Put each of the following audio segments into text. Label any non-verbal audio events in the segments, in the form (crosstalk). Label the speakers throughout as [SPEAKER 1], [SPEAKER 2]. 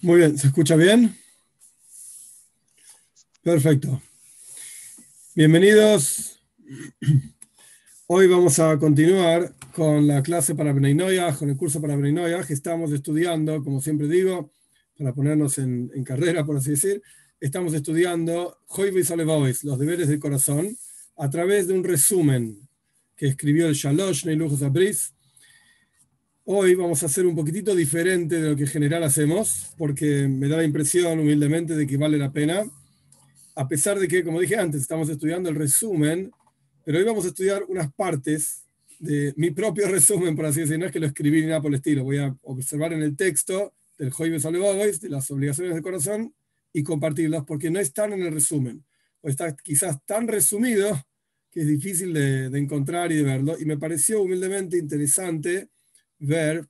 [SPEAKER 1] Muy bien, ¿se escucha bien? Perfecto. Bienvenidos. Hoy vamos a continuar con la clase para Breinoya, con el curso para Breinoya, que estamos estudiando, como siempre digo, para ponernos en, carrera, por así decir, estamos estudiando Joyvis Olevois, los deberes del corazón, a través de un resumen que escribió el Shalosh Neiluch Zabris, Hoy vamos a hacer un poquitito diferente de lo que en general hacemos, porque me da la impresión humildemente de que vale la pena, a pesar de que, como dije antes, estamos estudiando el resumen, pero hoy vamos a estudiar unas partes de mi propio (laughs) resumen, por así decirlo, no es que lo escribí ni nada por el estilo, voy a observar en el texto del Joibes Alevois, de las obligaciones del corazón, y compartirlas, porque no están en el resumen, o está quizás tan resumido que es difícil de, de encontrar y de verlo, y me pareció humildemente interesante ver,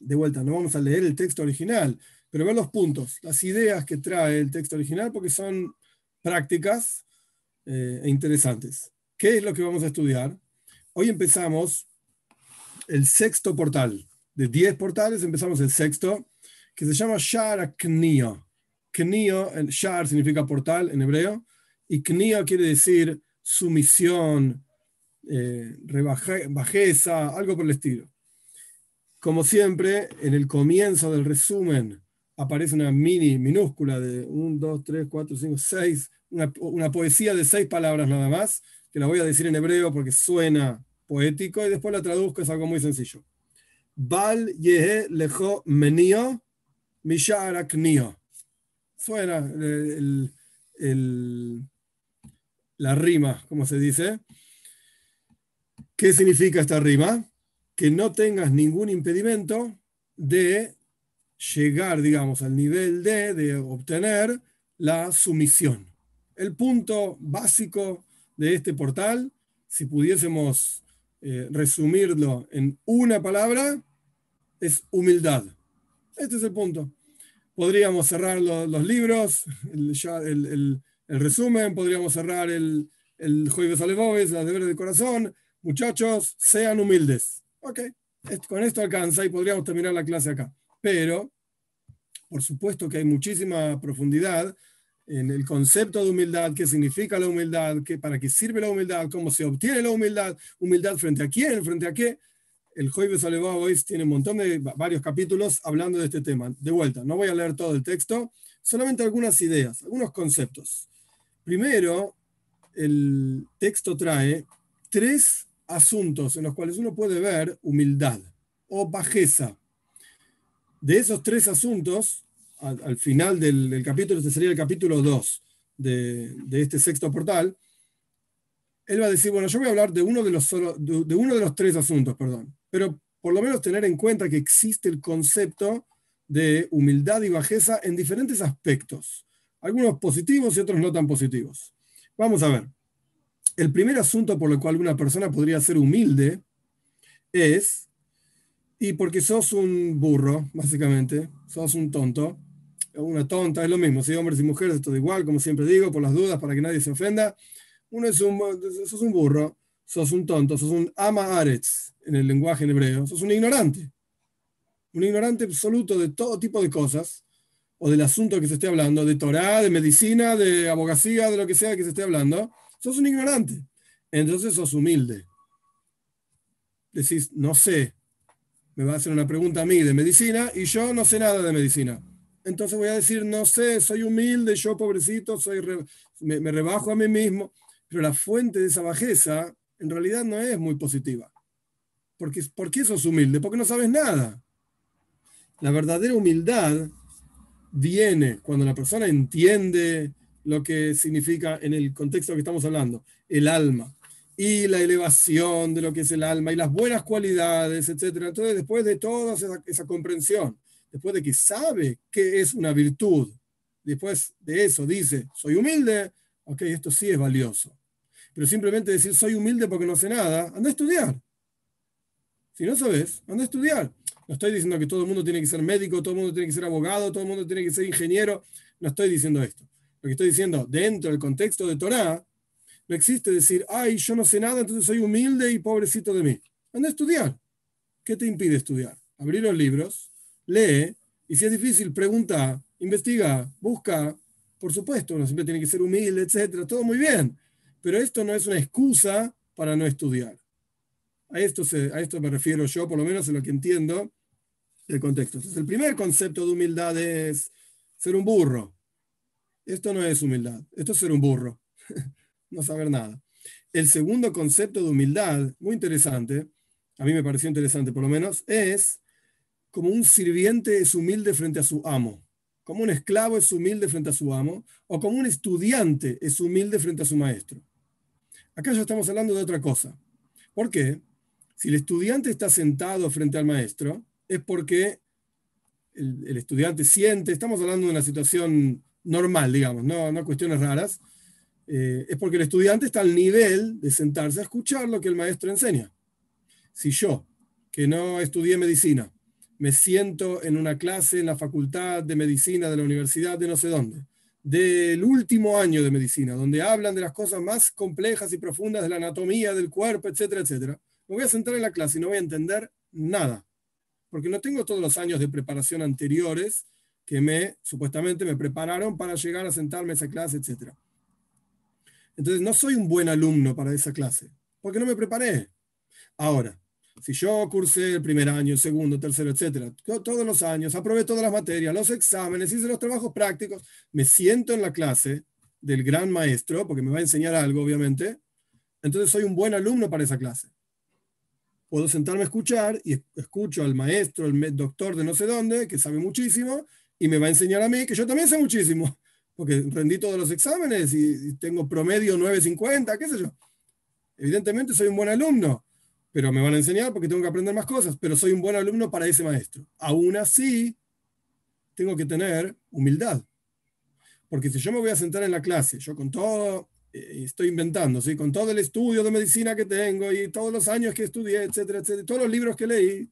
[SPEAKER 1] de vuelta, no vamos a leer el texto original, pero ver los puntos, las ideas que trae el texto original, porque son prácticas eh, e interesantes. ¿Qué es lo que vamos a estudiar? Hoy empezamos el sexto portal. De 10 portales empezamos el sexto, que se llama Shara Knio. Knio, Shar significa portal en hebreo, y Knio quiere decir sumisión, eh, bajeza, algo por el estilo. Como siempre, en el comienzo del resumen aparece una mini, minúscula de 1, 2, 3, 4, 5, 6, una, poesía de seis palabras nada más, que la voy a decir en hebreo porque suena poético y después la traduzco, es algo muy sencillo. Bal yehe lejo menio mishara Suena la rima, como se dice. ¿Qué significa esta rima? Que no tengas ningún impedimento de llegar, digamos, al nivel de, de obtener la sumisión. El punto básico de este portal, si pudiésemos eh, resumirlo en una palabra, es humildad. Este es el punto. Podríamos cerrar los libros, el, resumen, podríamos cerrar el, el Jueves Alevoves, la deberes del corazón. Muchachos, sean humildes. Ok, con esto alcanza y podríamos terminar la clase acá. Pero, por supuesto que hay muchísima profundidad en el concepto de humildad, qué significa la humildad, qué, para qué sirve la humildad, cómo se obtiene la humildad, humildad frente a quién, frente a qué. El Jueves Alevaois tiene un montón de varios capítulos hablando de este tema. De vuelta, no voy a leer todo el texto, solamente algunas ideas, algunos conceptos. Primero, el texto trae tres asuntos en los cuales uno puede ver humildad o bajeza. De esos tres asuntos, al, final del, capítulo, este sería el capítulo 2 de, este sexto portal, él va a decir, bueno, yo voy a hablar de uno de, los de, uno de los tres asuntos, perdón, pero por lo menos tener en cuenta que existe el concepto de humildad y bajeza en diferentes aspectos, algunos positivos y otros no tan positivos. Vamos a ver. El primer asunto por el cual una persona podría ser humilde es, y porque sos un burro, básicamente, sos un tonto, una tonta, es lo mismo, si hombres y mujeres, todo igual, como siempre digo, por las dudas, para que nadie se ofenda. Uno es un, sos un burro, sos un tonto, sos un ama aretz en el lenguaje en hebreo, sos un ignorante, un ignorante absoluto de todo tipo de cosas, o del asunto que se esté hablando, de Torah, de medicina, de abogacía, de lo que sea que se esté hablando sos un ignorante. Entonces sos humilde. Decís, no sé, me va a hacer una pregunta a mí de medicina y yo no sé nada de medicina. Entonces voy a decir, no sé, soy humilde, yo pobrecito, soy me, rebajo a mí mismo. Pero la fuente de esa bajeza en realidad no es muy positiva. Porque, ¿Por qué sos humilde? Porque no sabes nada. La verdadera humildad viene cuando la persona entiende lo que significa en el contexto que estamos hablando, el alma y la elevación de lo que es el alma y las buenas cualidades, etc. Entonces, después de toda esa, comprensión, después de que sabe qué es una virtud, después de eso dice, soy humilde, ok, esto sí es valioso. Pero simplemente decir soy humilde porque no sé nada, anda a estudiar. Si no sabes, anda a estudiar. No estoy diciendo que todo el mundo tiene que ser médico, todo el mundo tiene que ser abogado, todo el mundo tiene que ser ingeniero. No estoy diciendo esto estoy diciendo, dentro del contexto de Torah, no existe decir, ay, yo no sé nada, entonces soy humilde y pobrecito de mí. Anda a estudiar. ¿Qué te impide estudiar? Abrir los libros, lee Y si es difícil, pregunta, investiga, busca. Por supuesto, uno siempre tiene que ser humilde, etcétera, todo muy bien. Pero esto no es una excusa para no estudiar. A esto, a esto me refiero yo, por lo menos en lo que entiendo del contexto. Entonces, el primer concepto de humildad es ser un burro. Esto no es humildad, esto es ser un burro, (laughs) no saber nada. El segundo concepto de humildad, muy interesante, a mí me pareció interesante por lo menos, es como un sirviente es humilde frente a su amo, como un esclavo es humilde frente a su amo, o como un estudiante es humilde frente a su maestro. Acá ya estamos hablando de otra cosa. ¿Por qué? Si el estudiante está sentado frente al maestro, es porque el, estudiante siente, estamos hablando de una situación normal, digamos, no, no cuestiones raras, eh, es porque el estudiante está al nivel de sentarse a escuchar lo que el maestro enseña. Si yo, que no estudié medicina, me siento en una clase en la facultad de medicina de la universidad de no sé dónde, del último año de medicina, donde hablan de las cosas más complejas y profundas de la anatomía del cuerpo, etcétera, etcétera, me voy a sentar en la clase y no voy a entender nada porque no tengo todos los años de preparación anteriores que me supuestamente me prepararon para llegar a sentarme a esa clase, etc. Entonces no soy un buen alumno para esa clase, porque no me preparé. Ahora, si yo cursé el primer año, el segundo, tercero, etcétera, todos los años, aprobé todas las materias, los exámenes, hice los trabajos prácticos, me siento en la clase del gran maestro, porque me va a enseñar algo, obviamente, entonces soy un buen alumno para esa clase puedo sentarme a escuchar y escucho al maestro, el doctor de no sé dónde, que sabe muchísimo, y me va a enseñar a mí que yo también sé muchísimo, porque rendí todos los exámenes y, tengo promedio 950, qué sé yo. Evidentemente soy un buen alumno, pero me van a enseñar porque tengo que aprender más cosas, pero soy un buen alumno para ese maestro. Aún así, tengo que tener humildad. Porque si yo me voy a sentar en la clase, yo con todo estoy inventando, ¿sí? con todo el estudio de medicina que tengo y todos los años que estudié, etcétera, etcétera, todos los libros que leí,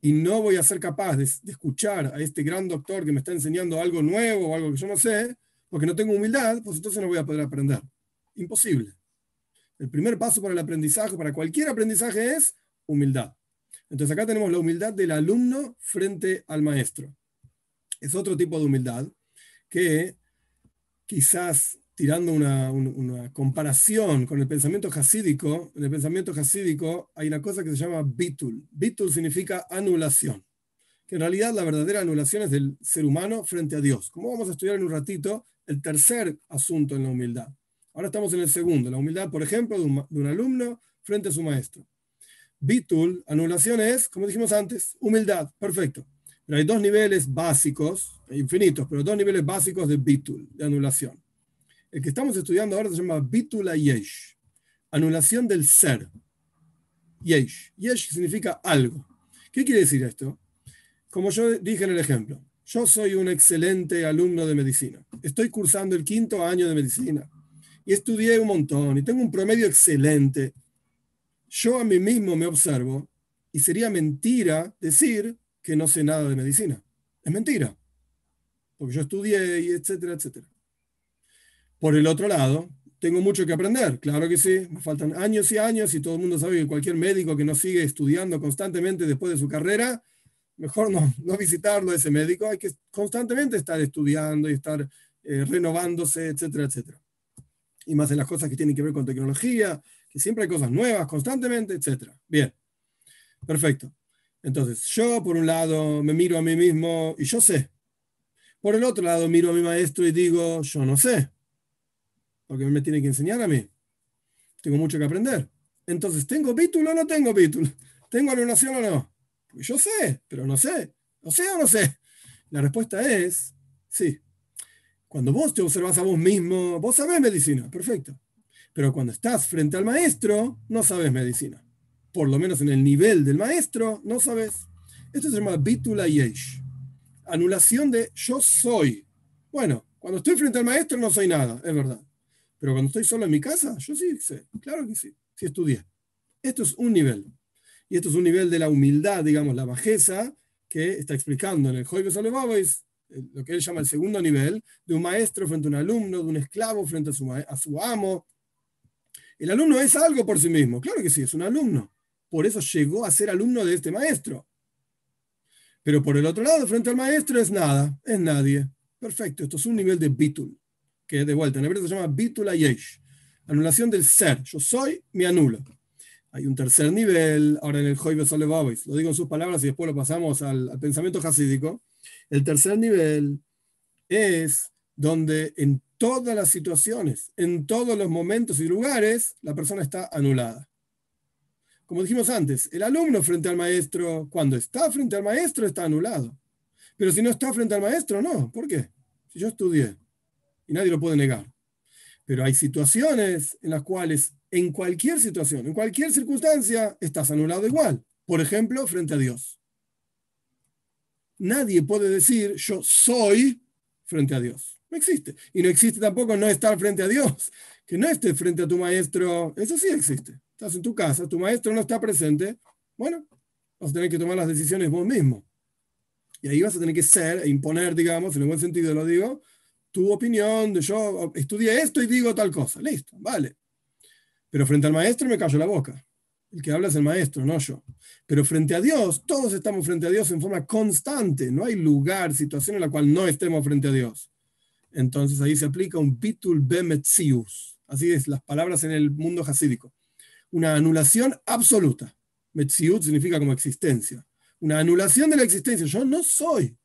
[SPEAKER 1] y no voy a ser capaz de, escuchar a este gran doctor que me está enseñando algo nuevo o algo que yo no sé, porque no tengo humildad, pues entonces no voy a poder aprender. Imposible. El primer paso para el aprendizaje, para cualquier aprendizaje, es humildad. Entonces acá tenemos la humildad del alumno frente al maestro. Es otro tipo de humildad que quizás tirando una, comparación con el pensamiento hasídico, en el pensamiento hasídico hay una cosa que se llama bitul. Bitul significa anulación, que en realidad la verdadera anulación es del ser humano frente a Dios. Como vamos a estudiar en un ratito, el tercer asunto en la humildad. Ahora estamos en el segundo, la humildad, por ejemplo, de un, de un alumno frente a su maestro. Bitul, anulación es, como dijimos antes, humildad, perfecto. Pero hay dos niveles básicos, infinitos, pero dos niveles básicos de bitul, de anulación. El que estamos estudiando ahora se llama Bitula Yesh, anulación del ser. Yesh. Yesh significa algo. ¿Qué quiere decir esto? Como yo dije en el ejemplo, yo soy un excelente alumno de medicina. Estoy cursando el quinto año de medicina y estudié un montón y tengo un promedio excelente. Yo a mí mismo me observo y sería mentira decir que no sé nada de medicina. Es mentira. Porque yo estudié y etcétera, etcétera. Por el otro lado, tengo mucho que aprender, claro que sí, me faltan años y años y todo el mundo sabe que cualquier médico que no sigue estudiando constantemente después de su carrera, mejor no, (laughs) no visitarlo ese médico, hay que constantemente estar estudiando y estar eh, renovándose, etcétera, etcétera. Y más en las cosas que tienen que ver con tecnología, que siempre hay cosas nuevas constantemente, etcétera. Bien, perfecto. Entonces, yo por un lado me miro a mí mismo y yo sé. Por el otro lado miro a mi maestro y digo, yo no sé porque me tiene que enseñar a mí. Tengo mucho que aprender. Entonces, ¿tengo título o no tengo título? ¿Tengo alunación o no? yo sé, pero no sé. ¿No sé o no sé? La respuesta es sí. Cuando vos te observas a vos mismo, vos sabés medicina, perfecto. Pero cuando estás frente al maestro, no sabes medicina. Por lo menos en el nivel del maestro, no sabes. Esto se llama bitula yesh. Anulación de yo soy. Bueno, cuando estoy frente al maestro no soy nada, es verdad. Pero cuando estoy solo en mi casa, yo sí sé, claro que sí, sí estudié. Esto es un nivel. Y esto es un nivel de la humildad, digamos, la bajeza, que está explicando en el Joyves Olevavois, lo que él llama el segundo nivel, de un maestro frente a un alumno, de un esclavo frente a su, a su amo. El alumno es algo por sí mismo, claro que sí, es un alumno. Por eso llegó a ser alumno de este maestro. Pero por el otro lado, frente al maestro, es nada, es nadie. Perfecto, esto es un nivel de bitul, que de vuelta en hebreo se llama bitul ayesh, anulación del ser. Yo soy, me anulo. Hay un tercer nivel, ahora en el Hoy Besolevabis, lo digo en sus palabras y después lo pasamos al, pensamiento hasídico. El tercer nivel es donde en todas las situaciones, en todos los momentos y lugares, la persona está anulada. Como dijimos antes, el alumno frente al maestro, cuando está frente al maestro, está anulado. Pero si no está frente al maestro, no. ¿Por qué? Si yo estudié y nadie lo puede negar. Pero hay situaciones en las cuales, en cualquier situación, en cualquier circunstancia, estás anulado igual. Por ejemplo, frente a Dios. Nadie puede decir yo soy frente a Dios. No existe. Y no existe tampoco no estar frente a Dios. (laughs) Que no estés frente a tu maestro, eso sí existe. Estás en tu casa, tu maestro no está presente. Bueno, vas a tener que tomar las decisiones vos mismo. Y ahí vas a tener que ser e imponer, digamos, en el buen sentido lo digo, tu opinión de yo estudié esto y digo tal cosa. Listo, vale. Pero frente al maestro me callo la boca. El que habla es el maestro, no yo. Pero frente a Dios, todos estamos frente a Dios en forma constante. No hay lugar, situación en la cual no estemos frente a Dios. Entonces ahí se aplica un bitul bemetzius. Así es, las palabras en el mundo hasídico. Una anulación absoluta. Metziut significa como existencia una anulación de la existencia. Yo no soy,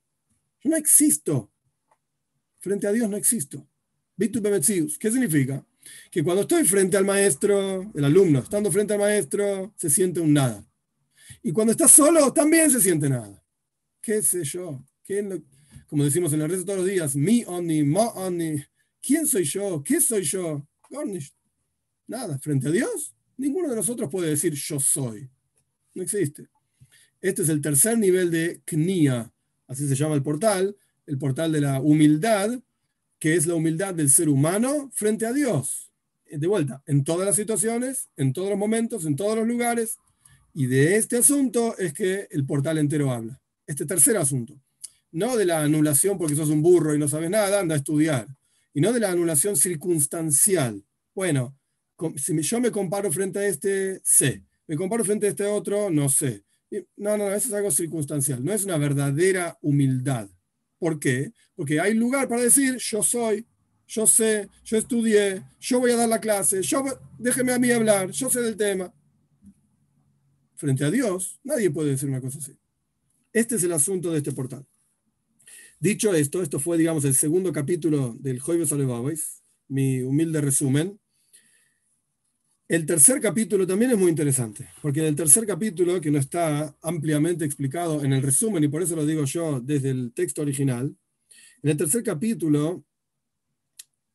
[SPEAKER 1] yo no existo. Frente a Dios no existo. ¿Qué significa? Que cuando estoy frente al maestro, el alumno, estando frente al maestro, se siente un nada. Y cuando está solo, también se siente nada. ¿Qué sé yo? como decimos en el resto todos los días, mi oni, ma oni. ¿Quién soy yo? ¿Qué soy yo? Nada. Frente a Dios, ninguno de nosotros puede decir yo soy. No existe. Este es el tercer nivel de Knia, así se llama el portal, el portal de la humildad, que es la humildad del ser humano frente a Dios. De vuelta, en todas las situaciones, en todos los momentos, en todos los lugares. Y de este asunto es que el portal entero habla. Este tercer asunto. No de la anulación porque sos un burro y no sabes nada, anda a estudiar. Y no de la anulación circunstancial. Bueno, si yo me comparo frente a este, sé. Me comparo frente a este otro, no sé. No, no, eso es algo circunstancial, no es una verdadera humildad. ¿Por qué? Porque hay lugar para decir, yo soy, yo sé, yo estudié, yo voy a dar la clase, yo, déjeme a mí hablar, yo sé del tema. Frente a Dios, nadie puede decir una cosa así. Este es el asunto de este portal. Dicho esto, esto fue, digamos, el segundo capítulo del Joibes Alevabes, mi humilde resumen. El tercer capítulo también es muy interesante, porque en el tercer capítulo, que no está ampliamente explicado en el resumen, y por eso lo digo yo desde el texto original, en el tercer capítulo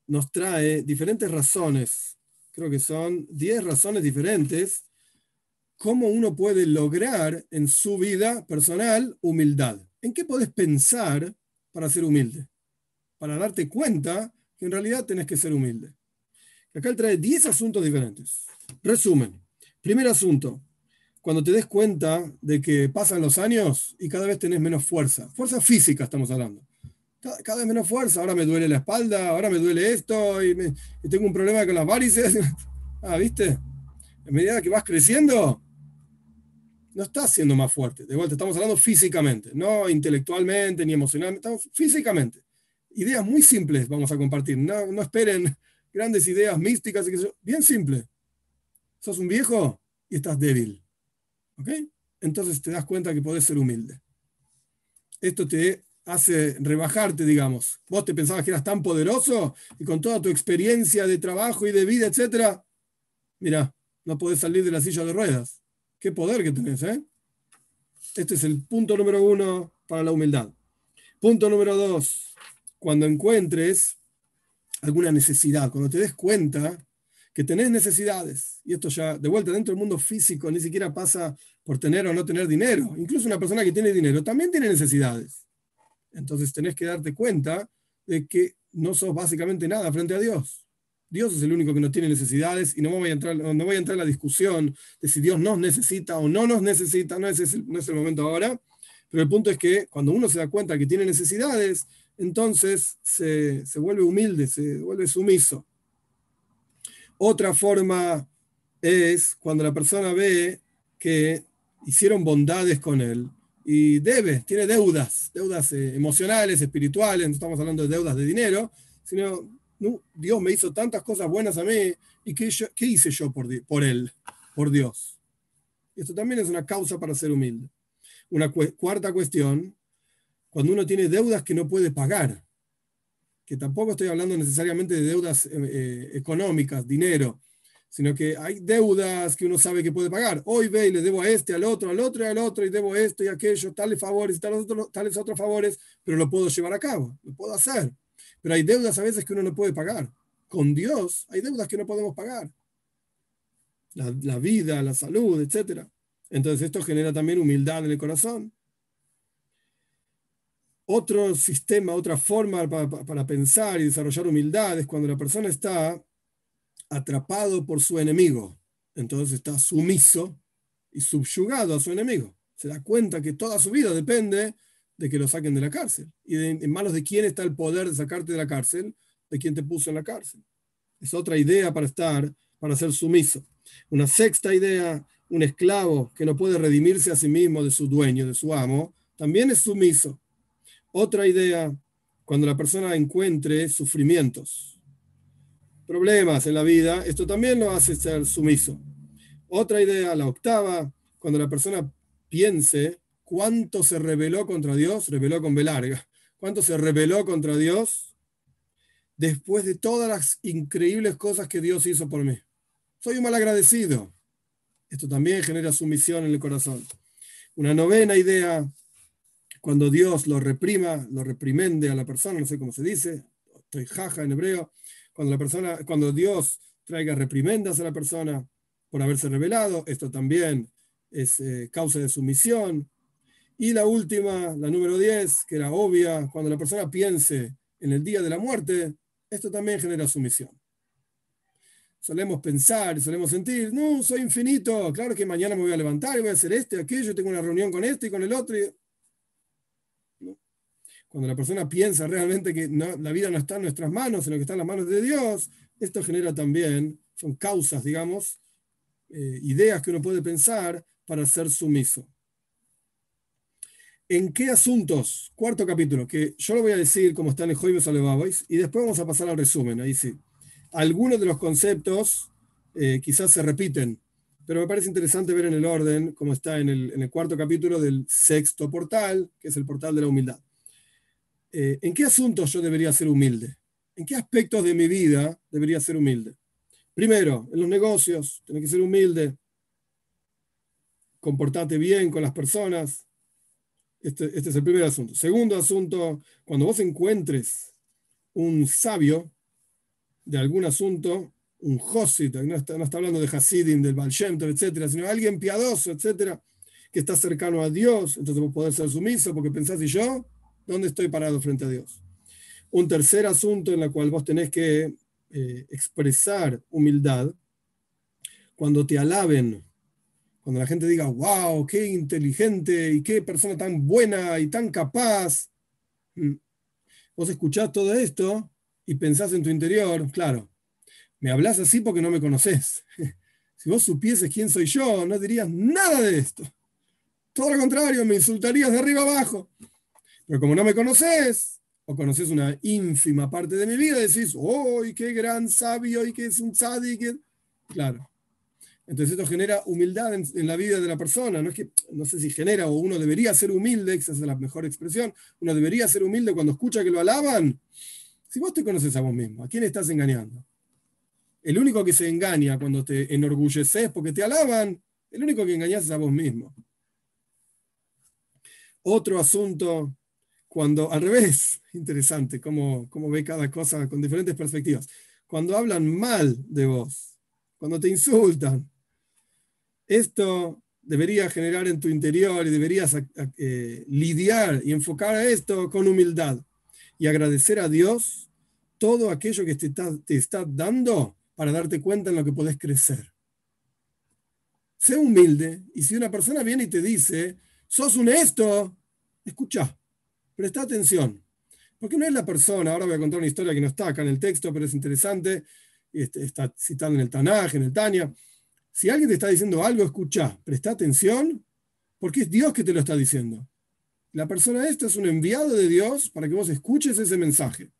[SPEAKER 1] nos trae diferentes razones, creo que son 10 razones diferentes, cómo uno puede lograr en su vida personal humildad. ¿En qué puedes pensar para ser humilde? Para darte cuenta que en realidad tenés que ser humilde. Acá él trae 10 asuntos diferentes. Resumen. Primer asunto. Cuando te des cuenta de que pasan los años y cada vez tenés menos fuerza. Fuerza física estamos hablando. Cada, vez menos fuerza. Ahora me duele la espalda, ahora me duele esto y, tengo un problema con las varices. (laughs) ah, ¿viste? En medida que vas creciendo, no estás siendo más fuerte. De vuelta, estamos hablando físicamente, no intelectualmente ni emocionalmente, estamos físicamente. Ideas muy simples vamos a compartir. No, no esperen grandes ideas místicas, bien simple. Sos un viejo y estás débil. ¿Ok? Entonces te das cuenta que podés ser humilde. Esto te hace rebajarte, digamos. Vos te pensabas que eras tan poderoso y con toda tu experiencia de trabajo y de vida, etcétera, mira, no podés salir de la silla de ruedas. Qué poder que tenés, ¿eh? Este es el punto número uno para la humildad. Punto número dos, cuando encuentres alguna necesidad, cuando te des cuenta que tenés necesidades, y esto ya de vuelta dentro del mundo físico ni siquiera pasa por tener o no tener dinero, incluso una persona que tiene dinero también tiene necesidades. Entonces tenés que darte cuenta de que no sos básicamente nada frente a Dios. Dios es el único que no tiene necesidades y no voy a entrar, no voy a entrar en la discusión de si Dios nos necesita o no nos necesita, no es, no es el momento ahora, pero el punto es que cuando uno se da cuenta que tiene necesidades, entonces se, vuelve humilde, se vuelve sumiso. Otra forma es cuando la persona ve que hicieron bondades con él, y debe, tiene deudas, deudas eh, emocionales, espirituales, no estamos hablando de deudas de dinero, sino Dios me hizo tantas cosas buenas a mí, ¿y qué, qué hice yo por, por Él, por Dios? Esto también es una causa para ser humilde. Una cuarta cuestión, cuando uno tiene deudas que no puede pagar, que tampoco estoy hablando necesariamente de deudas eh, eh, económicas, dinero, sino que hay deudas que uno sabe que puede pagar. Hoy ve y le debo a este, al otro, al otro y al otro, y debo esto y aquello, tales favores y tales otros, tales otros favores, pero lo puedo llevar a cabo, lo puedo hacer. Pero hay deudas a veces que uno no puede pagar. Con Dios hay deudas que no podemos pagar. La, la vida, la salud, etc. Entonces esto genera también humildad en el corazón. Otro sistema, otra forma para, pensar y desarrollar humildad es cuando la persona está atrapado por su enemigo. Entonces está sumiso y subyugado a su enemigo. Se da cuenta que toda su vida depende de que lo saquen de la cárcel. ¿Y en manos de quién está el poder de sacarte de la cárcel? De quien te puso en la cárcel. Es otra idea para estar, para ser sumiso. Una sexta idea, un esclavo que no puede redimirse a sí mismo de su dueño, de su amo, también es sumiso. Otra idea, cuando la persona encuentre sufrimientos, problemas en la vida, esto también lo hace ser sumiso. Otra idea, la octava, cuando la persona piense cuánto se rebeló contra Dios, rebeló con B larga, cuánto se rebeló contra Dios después de todas las increíbles cosas que Dios hizo por mí. Soy un mal agradecido. Esto también genera sumisión en el corazón. Una novena idea, cuando Dios lo reprima, lo reprimende a la persona, no sé cómo se dice, estoy jaja en hebreo, cuando, la persona, cuando Dios traiga reprimendas a la persona por haberse revelado, esto también es eh, causa de sumisión. Y la última, la número 10, que era obvia, cuando la persona piense en el día de la muerte, esto también genera sumisión. Solemos pensar y solemos sentir, no, soy infinito, claro que mañana me voy a levantar y voy a hacer este, aquello, tengo una reunión con este y con el otro. Y cuando la persona piensa realmente que la vida no está en nuestras manos, sino que está en las manos de Dios, esto genera también, son causas, digamos, eh, ideas que uno puede pensar para ser sumiso. ¿En qué asuntos? Cuarto capítulo, que yo lo voy a decir como está en el Joibes Alevavois, y después vamos a pasar al resumen, ahí sí. Algunos de los conceptos eh, quizás se repiten, pero me parece interesante ver en el orden, como está en el cuarto capítulo del sexto portal, que es el portal de la humildad. Eh, ¿en qué asuntos yo debería ser humilde? ¿En qué aspectos de mi vida debería ser humilde? Primero, en los negocios, tenés que ser humilde, comportarte bien con las personas. Este, este, es el primer asunto. Segundo asunto, cuando vos encuentres un sabio de algún asunto, un Josit, no está, no está hablando de Hasidim, del Baal etcétera, sino alguien piadoso, etcétera, que está cercano a Dios, entonces vos podés ser sumiso porque pensás, y yo, ¿Dónde estoy parado frente a Dios? Un tercer asunto en el cual vos tenés que eh, expresar humildad, cuando te alaben, cuando la gente diga, wow, qué inteligente y qué persona tan buena y tan capaz. Mm. Vos escuchás todo esto y pensás en tu interior, claro, me hablas así porque no me conoces. (laughs) Si vos supieses quién soy yo, no dirías nada de esto. Todo lo contrario, me insultarías de arriba abajo. Pero como no me conoces, o conoces una ínfima parte de mi vida, decís, ¡oh, qué gran sabio! y qué es un tzadik! Claro. Entonces esto genera humildad en, la vida de la persona. No es que, no sé si genera o uno debería ser humilde, esa es la mejor expresión. Uno debería ser humilde cuando escucha que lo alaban. Si vos te conoces a vos mismo, ¿a quién estás engañando? El único que se engaña cuando te enorgulleces porque te alaban, el único que engañas es a vos mismo. Otro asunto cuando, al revés, (laughs) interesante cómo, cómo ve cada cosa con diferentes perspectivas. Cuando hablan mal de vos, cuando te insultan, esto debería generar en tu interior y deberías eh, lidiar y enfocar a esto con humildad y agradecer a Dios todo aquello que te está, te está dando para darte cuenta en lo que podés crecer. Sé humilde y si una persona viene y te dice, sos un esto, escucha. Presta atención, porque no es la persona, ahora voy a contar una historia que no está acá en el texto, pero es interesante, este, está citando en el Tanaj, en el Tania. Si alguien te está diciendo algo, escucha, presta atención porque es Dios que te lo está diciendo. La persona esta es un enviado de Dios para que vos escuches ese mensaje.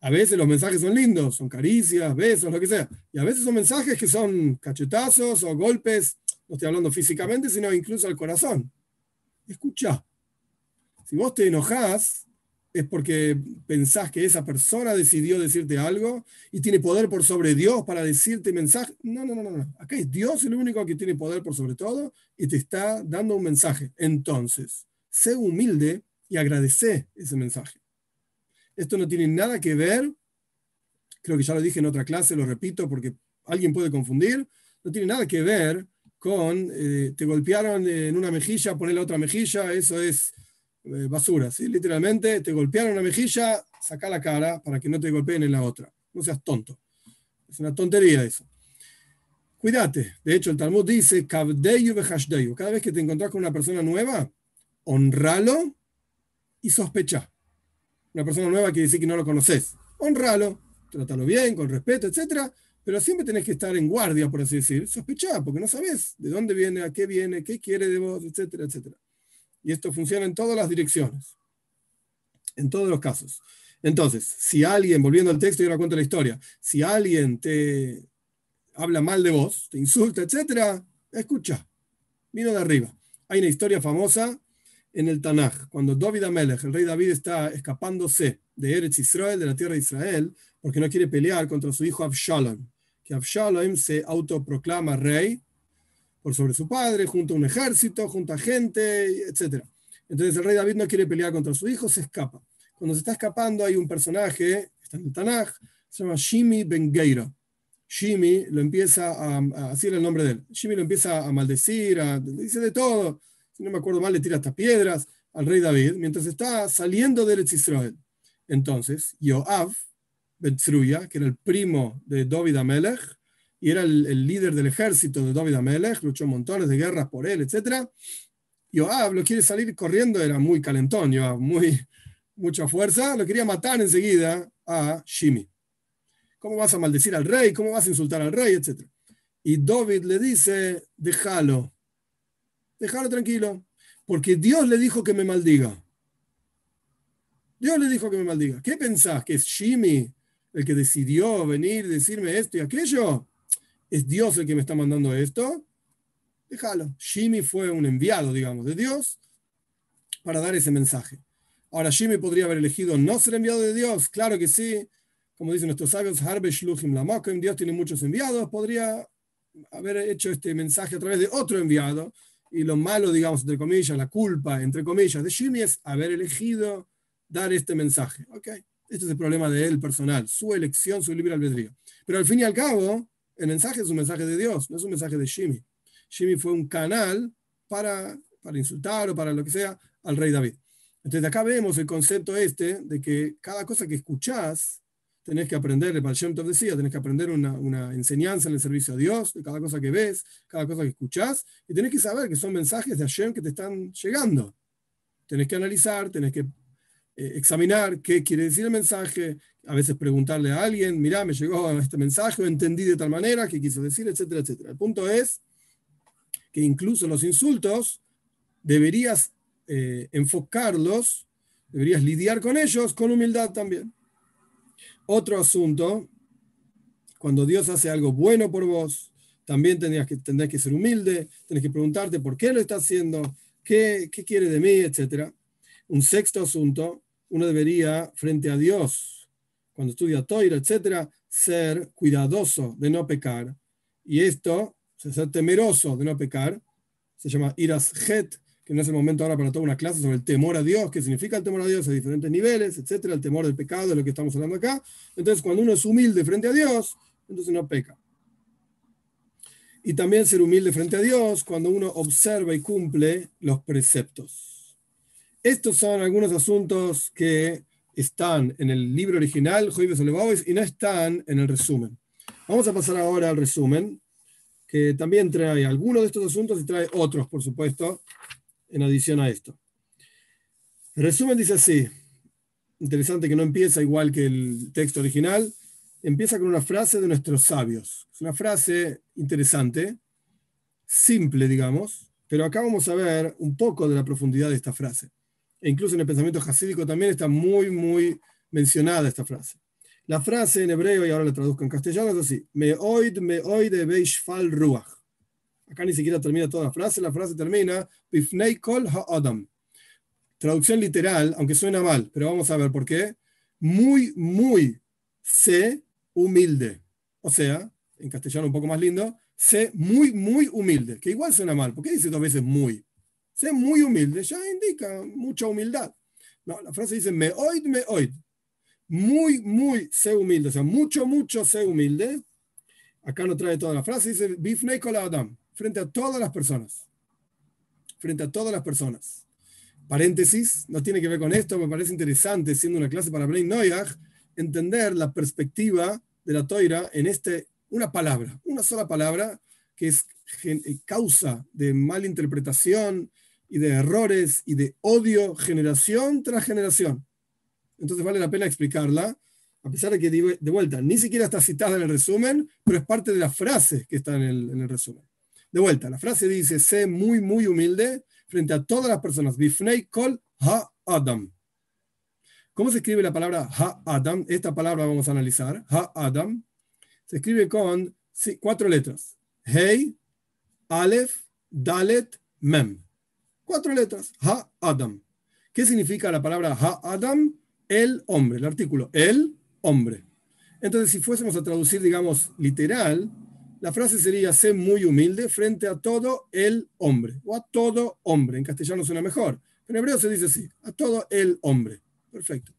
[SPEAKER 1] A veces los mensajes son lindos, son caricias, besos, lo que sea. Y a veces son mensajes que son cachetazos o golpes, no estoy hablando físicamente, sino incluso al corazón. Escucha. Si vos te enojás, es porque pensás que esa persona decidió decirte algo y tiene poder por sobre Dios para decirte mensaje. No, no, no, no. Acá es Dios el único que tiene poder por sobre todo y te está dando un mensaje. Entonces, sé humilde y agradece ese mensaje. Esto no tiene nada que ver, creo que ya lo dije en otra clase, lo repito porque alguien puede confundir, no tiene nada que ver con eh, te golpearon en una mejilla, ponerle otra mejilla, eso es eh, basura, ¿sí? literalmente te golpearon una mejilla, saca la cara para que no te golpeen en la otra. No seas tonto. Es una tontería eso. Cuídate. De hecho, el Talmud dice, cada vez que te encontrás con una persona nueva, honralo y sospecha una persona nueva quiere decir que no lo conoces. Honralo, trátalo bien, con respeto, etc. Pero siempre tenés que estar en guardia, por así decir, sospechar, porque no sabes de dónde viene, a qué viene, qué quiere de vos, etcétera, etcétera. Y esto funciona en todas las direcciones, en todos los casos. Entonces, si alguien, volviendo al texto y ahora cuento la historia, si alguien te habla mal de vos, te insulta, etcétera, escucha, vino de arriba. Hay una historia famosa en el Tanaj, cuando David Amelech, el rey David, está escapándose de Eretz Israel, de la tierra de Israel, porque no quiere pelear contra su hijo Absalom, que Absalom se autoproclama rey por sobre su padre, junto a un ejército, junto a gente, etc. Entonces el rey David no quiere pelear contra su hijo, se escapa. Cuando se está escapando hay un personaje, está en el Tanaj, se llama Shimi Ben Geira. Shimi lo empieza a, a, el nombre de él, Shimi lo empieza a maldecir, a, dice de todo, no me acuerdo mal, le tira hasta piedras al rey David mientras está saliendo de Eretz Israel. Entonces, Joab, Betzruya, que era el primo de David Amelech, y era el, líder del ejército de David Amelech, luchó montones de guerras por él, etc. Joab lo quiere salir corriendo, era muy calentón, Joab, muy, mucha fuerza, lo quería matar enseguida a Shimi. ¿Cómo vas a maldecir al rey? ¿Cómo vas a insultar al rey? Etcétera. Y David le dice, déjalo, déjalo tranquilo, porque Dios le dijo que me maldiga. Dios le dijo que me maldiga. ¿Qué pensás? ¿Que es Shimi el que decidió venir, decirme esto y aquello? ¿Es Dios el que me está mandando esto? Déjalo. Shimi fue un enviado, digamos, de Dios para dar ese mensaje. Ahora, Shimi podría haber elegido no ser enviado de Dios. Claro que sí. Como dicen nuestros sabios, Dios tiene muchos enviados. Podría haber hecho este mensaje a través de otro enviado y lo malo, digamos, entre comillas, la culpa, entre comillas, de Jimmy es haber elegido dar este mensaje. ¿ok? Este es el problema de él personal, su elección, su libre albedrío. Pero al fin y al cabo, el mensaje es un mensaje de Dios, no es un mensaje de Jimmy. Jimmy fue un canal para, para insultar o para lo que sea al rey David. Entonces acá vemos el concepto este de que cada cosa que escuchás tenés que aprender, el Shem decía, tenés que aprender una, una, enseñanza en el servicio a Dios, de cada cosa que ves, cada cosa que escuchás, y tenés que saber que son mensajes de Hashem que te están llegando. Tenés que analizar, tenés que examinar qué quiere decir el mensaje, a veces preguntarle a alguien, mira, me llegó este mensaje, entendí de tal manera, qué quiso decir, etcétera, etcétera. El punto es que incluso los insultos deberías eh, enfocarlos, deberías lidiar con ellos con humildad también. Otro asunto, cuando Dios hace algo bueno por vos, también tendrías que, tendrás que ser humilde, tenés que preguntarte por qué lo está haciendo, qué, qué quiere de mí, etc. Un sexto asunto, uno debería, frente a Dios, cuando estudia Toira, etc., ser cuidadoso de no pecar. Y esto, ser temeroso de no pecar, se llama iras het, que no es el momento ahora para toda una clase sobre el temor a Dios, qué significa el temor a Dios a diferentes niveles, etcétera, el temor del pecado, de lo que estamos hablando acá. Entonces, cuando uno es humilde frente a Dios, entonces no peca. Y también ser humilde frente a Dios cuando uno observa y cumple los preceptos. Estos son algunos asuntos que están en el libro original, Joibes Olevaois, y no están en el resumen. Vamos a pasar ahora al resumen, que también trae algunos de estos asuntos y trae otros, por supuesto, en adición a esto. El resumen dice así, interesante que no empieza igual que el texto original, empieza con una frase de nuestros sabios. Es una frase interesante, simple, digamos, Pero acá vamos a ver un poco de la profundidad de esta frase. E incluso en el pensamiento hasídico también está muy, muy mencionada esta frase. La frase en hebreo, y ahora la traduzco en castellano, es así: Me oid, me oid fal ruach. Acá ni siquiera termina toda la frase, la frase termina Bifnei kol ha'adam. Traducción literal, aunque suena mal, pero vamos a ver por qué. Muy, muy, sé humilde. O sea, en castellano un poco más lindo, sé muy, muy humilde, que igual suena mal. ¿Por qué dice dos veces muy? Sé muy humilde, ya indica mucha humildad. No, la frase dice me oid, me oid. Muy, muy sé humilde, o sea, mucho, mucho sé humilde. Acá no trae toda la frase, dice bifnei kol adam, frente a todas las personas. Frente a todas las personas paréntesis, no tiene que ver con esto, me parece interesante, siendo una clase para Brain Noyag, entender la perspectiva de la toira en este, una palabra, una sola palabra que es causa de malinterpretación y de errores y de odio generación tras generación. Entonces vale la pena explicarla, a pesar de que de vuelta ni siquiera está citada en el resumen, pero es parte de la frase que está en el, en el resumen. De vuelta, la frase dice, sé muy, muy humilde frente a todas las personas. Bifnei kol ha-adam. ¿Cómo se escribe la palabra ha-adam? Esta palabra vamos a analizar. Ha-adam. Se escribe con cuatro letras. Hey, Aleph, Dalet, Mem. Cuatro letras. Ha-adam. ¿Qué significa la palabra ha-adam? El hombre, el artículo. El hombre. Entonces, si fuésemos a traducir, digamos, literal, la frase sería sé muy humilde frente a todo el hombre o a todo hombre. En castellano suena mejor, en hebreo se dice así, a todo el hombre. Perfecto.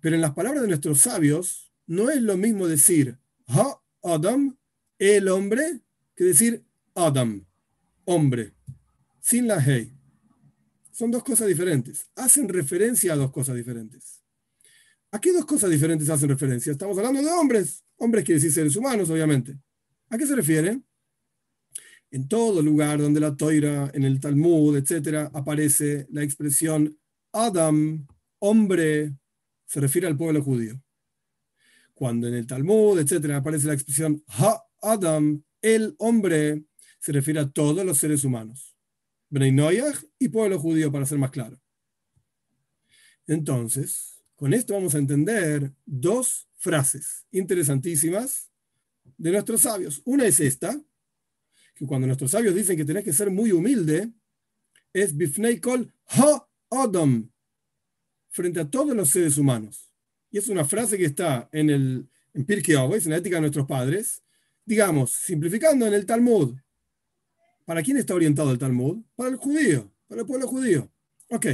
[SPEAKER 1] Pero en las palabras de nuestros sabios no es lo mismo decir ha Adam, el hombre, que decir Adam, hombre, sin la hey. Son dos cosas diferentes. Hacen referencia a dos cosas diferentes. ¿A qué dos cosas diferentes hacen referencia? Estamos hablando de hombres. Hombres quiere decir seres humanos, obviamente. ¿A qué se refiere? En todo lugar donde la toira, en el Talmud, etc., aparece la expresión Adam, hombre, se refiere al pueblo judío. Cuando en el Talmud, etc., aparece la expresión Ha Adam, el hombre, se refiere a todos los seres humanos. Bnei y pueblo judío, para ser más claro. Entonces, con esto vamos a entender dos frases interesantísimas de nuestros sabios. Una es esta, que cuando nuestros sabios dicen que tenés que ser muy humilde, es Bifnei Kol Ha Adam, frente a todos los seres humanos. Y es una frase que está en el en Pirkei en la ética de nuestros padres. Digamos, simplificando en el Talmud. ¿Para quién está orientado el Talmud? Para el judío, para el pueblo judío. Ok.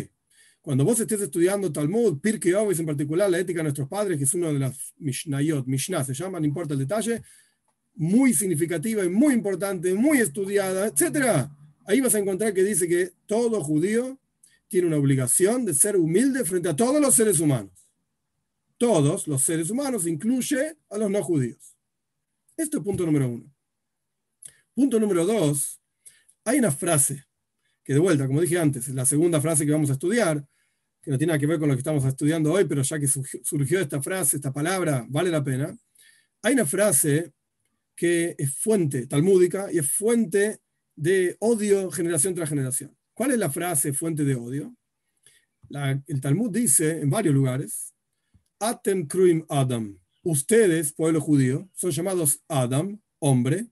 [SPEAKER 1] Cuando vos estés estudiando Talmud, Pirkei Avos en particular, la ética de nuestros padres, que es uno de las Mishnayot, Mishnah se llama, no importa el detalle, muy significativa y muy importante, muy estudiada, etc. Ahí vas a encontrar que dice que todo judío tiene una obligación de ser humilde frente a todos los seres humanos. Todos los seres humanos, incluye a los no judíos. Este es punto número uno. Punto número dos, hay una frase que de vuelta, como dije antes, es la segunda frase que vamos a estudiar, que no tiene nada que ver con lo que estamos estudiando hoy, pero ya que surgió esta frase, esta palabra, vale la pena. Hay una frase que es fuente talmúdica y es fuente de odio generación tras generación. ¿Cuál es la frase fuente de odio? el Talmud dice en varios lugares, Atem Kruim Adam. Ustedes, pueblo judío, son llamados Adam, hombre.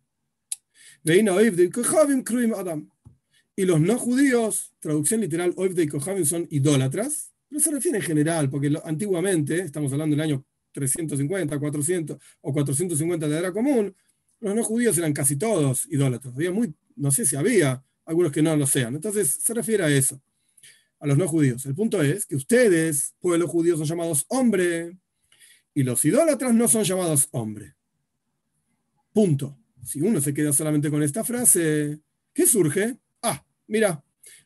[SPEAKER 1] Y los no judíos, traducción literal, Kohavim son idólatras, no se refiere en general, porque antiguamente, estamos hablando del año 350, 400 o 450 de la era común, los no judíos eran casi todos idólatras. Había muy, no sé si había algunos que no lo sean. Entonces se refiere a eso, a los no judíos. El punto es que ustedes, pueblos judíos, son llamados hombre y los idólatras no son llamados hombre. Punto. Si uno se queda solamente con esta frase, ¿qué surge? Ah, mira,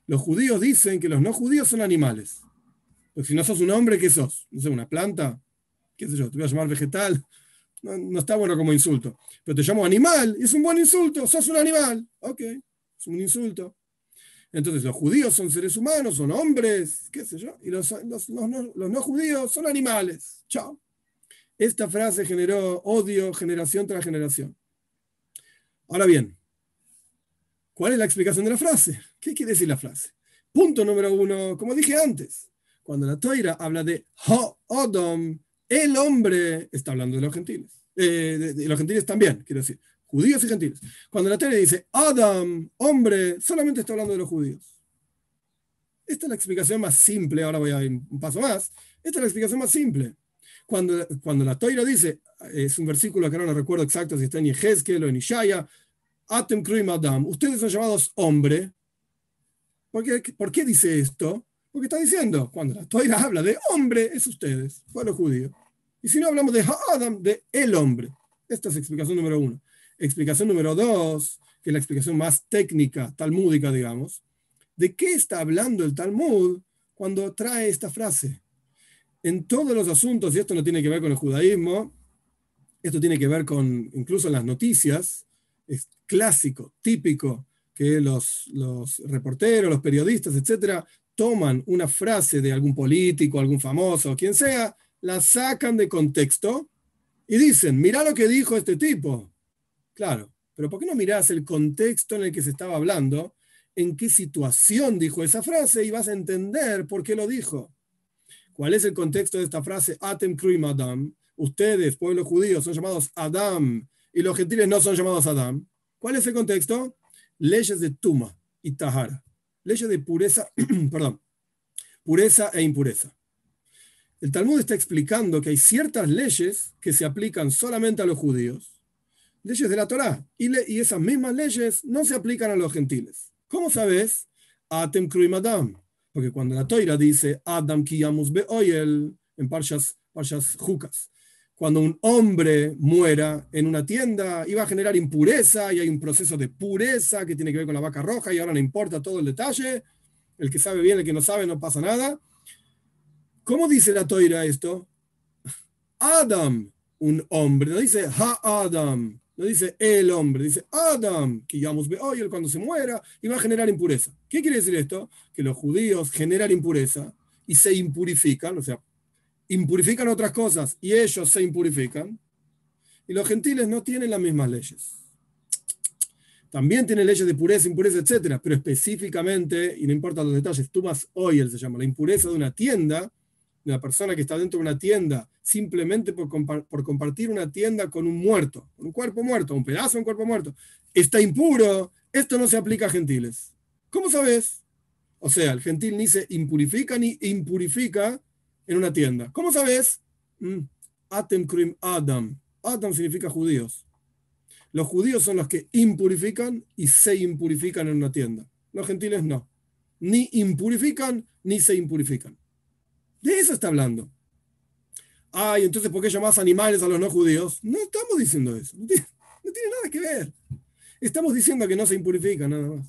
[SPEAKER 1] los judíos dicen que los no judíos son animales. Si no sos un hombre, ¿qué sos? No sé, una planta, qué sé yo, te voy a llamar vegetal, no, está bueno como insulto. Pero te llamo animal, y es un buen insulto, sos un animal. Ok, es un insulto. Entonces los judíos son seres humanos, son hombres, qué sé yo, y los, no, judíos son animales. Chao. Esta frase generó odio generación tras generación. Ahora bien, ¿Cuál es la explicación de la frase? ¿Qué quiere decir la frase? Punto número uno, como dije antes, cuando la Toira habla de Ha-Odom, el hombre, está hablando de los gentiles. Eh, de, los gentiles también, quiero decir, judíos y gentiles. Cuando la Toira dice Adam, hombre, solamente está hablando de los judíos. Esta es la explicación más simple, ahora voy a ir un paso más. Esta es la explicación más simple. Cuando, cuando la Toira dice, es un versículo que no recuerdo exacto si está en Yehezkel o en Ishaya, Atem Kruim Adam, ustedes son llamados hombre. ¿Por qué, ¿Por qué dice esto? Porque está diciendo, cuando la Toira (laughs) habla de hombre, es ustedes, pueblo judío. Y si no hablamos de Adam, de el hombre. Esta es explicación número uno. Explicación número dos, que es la explicación más técnica, talmúdica, digamos, ¿De qué está hablando el Talmud cuando trae esta frase? En todos los asuntos, y esto no tiene que ver con el judaísmo, esto tiene que ver con incluso las noticias, es clásico, típico, que los, los reporteros, los periodistas, etcétera, toman una frase de algún político, algún famoso, quien sea, la sacan de contexto y dicen, mira lo que dijo este tipo. Claro, pero ¿por qué no mirás el contexto en el que se estaba hablando en qué situación dijo esa frase y vas a entender por qué lo dijo. ¿Cuál es el contexto de esta frase? Atem kruim Adam. Ustedes, pueblo judío, son llamados Adam y los gentiles no son llamados Adam. ¿Cuál es el contexto? Leyes de Tuma y Tahara. Leyes de pureza, (clears throat) perdón, pureza e impureza. El Talmud está explicando que hay ciertas leyes que se aplican solamente a los judíos, leyes de la Torá, y, esas mismas leyes no se aplican a los gentiles. ¿Cómo sabes? Atem kruim Adam. Porque cuando la Toira dice Adam kiyamus beoyel en Parshas, Parshas Jucas, cuando un hombre muera en una tienda, iba a generar impureza y hay un proceso de pureza que tiene que ver con la vaca roja y ahora no importa todo el detalle. El que sabe bien, el que no sabe, no pasa nada. ¿Cómo dice la Toira esto? (laughs) Adam, un hombre, dice Ha Adam, no dice el hombre, dice Adam, que llamamos hoy cuando se muera y va a generar impureza. ¿Qué quiere decir esto? Que los judíos generan impureza y se impurifican, o sea, impurifican otras cosas y ellos se impurifican. Y los gentiles no tienen las mismas leyes. También tienen leyes de pureza, impureza, etcétera, pero específicamente, y no importa los detalles, más hoy se llama la impureza de una tienda, de una persona que está dentro de una tienda simplemente por, por, compartir una tienda con un muerto, con un cuerpo muerto, un pedazo de un cuerpo muerto, está impuro, esto no se aplica a gentiles. ¿Cómo sabes? O sea, el gentil ni se impurifica ni impurifica en una tienda. ¿Cómo sabes? Mm, Atem krim Adam. Adam significa judíos. Los judíos son los que impurifican y se impurifican en una tienda. Los gentiles no. Ni impurifican ni se impurifican. De eso está hablando ay, entonces ¿por qué llamás animales a los no judíos? No estamos diciendo eso, no tiene, nada que ver. Estamos diciendo que no se impurifica nada más.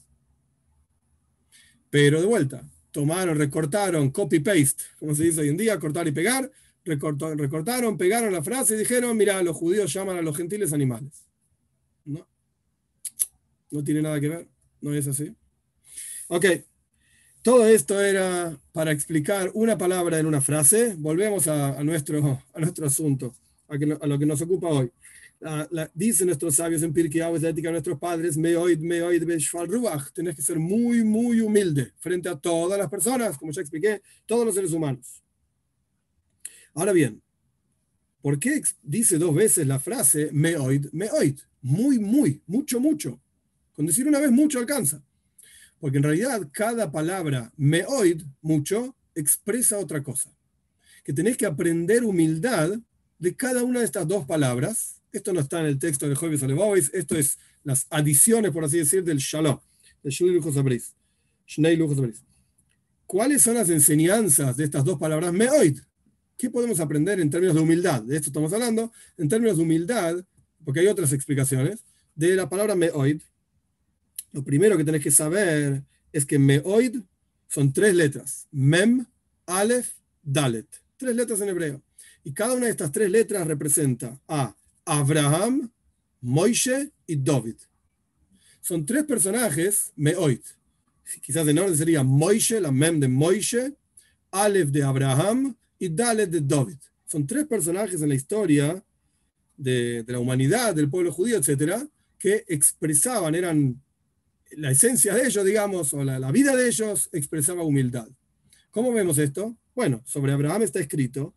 [SPEAKER 1] Pero de vuelta, tomaron, recortaron, copy-paste, como se dice hoy en día, cortar y pegar, recortaron, pegaron la frase y dijeron, mira, los judíos llaman a los gentiles animales. No, no tiene nada que ver, no es así. Ok, todo esto era para explicar una palabra en una frase. Volvemos a, nuestro, a nuestro asunto, a, a, lo que nos ocupa hoy. dicen nuestros sabios en Pirkei Avos, de ética de nuestros padres, meoid, meoid, ruach. Tenés que ser muy, muy humilde frente a todas las personas, como ya expliqué, todos los seres humanos. Ahora bien, ¿por qué dice dos veces la frase meoid, meoid? Muy, muy, mucho, mucho. Con decir una vez mucho alcanza. Porque en realidad cada palabra, meoid, mucho, expresa otra cosa. Que tenés que aprender humildad de cada una de estas dos palabras. Esto no está en el texto de Jovis Olebois, esto es las adiciones, por así decir, del Shalom, de Shnei ¿Cuáles son las enseñanzas de estas dos palabras meoid? ¿Qué podemos aprender en términos de humildad? De esto estamos hablando, en términos de humildad, porque hay otras explicaciones, de la palabra meoid, lo primero que tenés que saber es que meoid son tres letras. Mem, Aleph, Dalet. Tres letras en hebreo. Y cada una de estas tres letras representa a Abraham, Moishe y David. Son tres personajes meoid. Quizás en orden sería Moishe, la Mem de Moishe, Aleph de Abraham y Dalet de David. Son tres personajes en la historia de, de la humanidad, del pueblo judío, etcétera, que expresaban, eran la esencia de ellos, digamos, o la, vida de ellos expresaba humildad. ¿Cómo vemos esto? Bueno, sobre Abraham está escrito,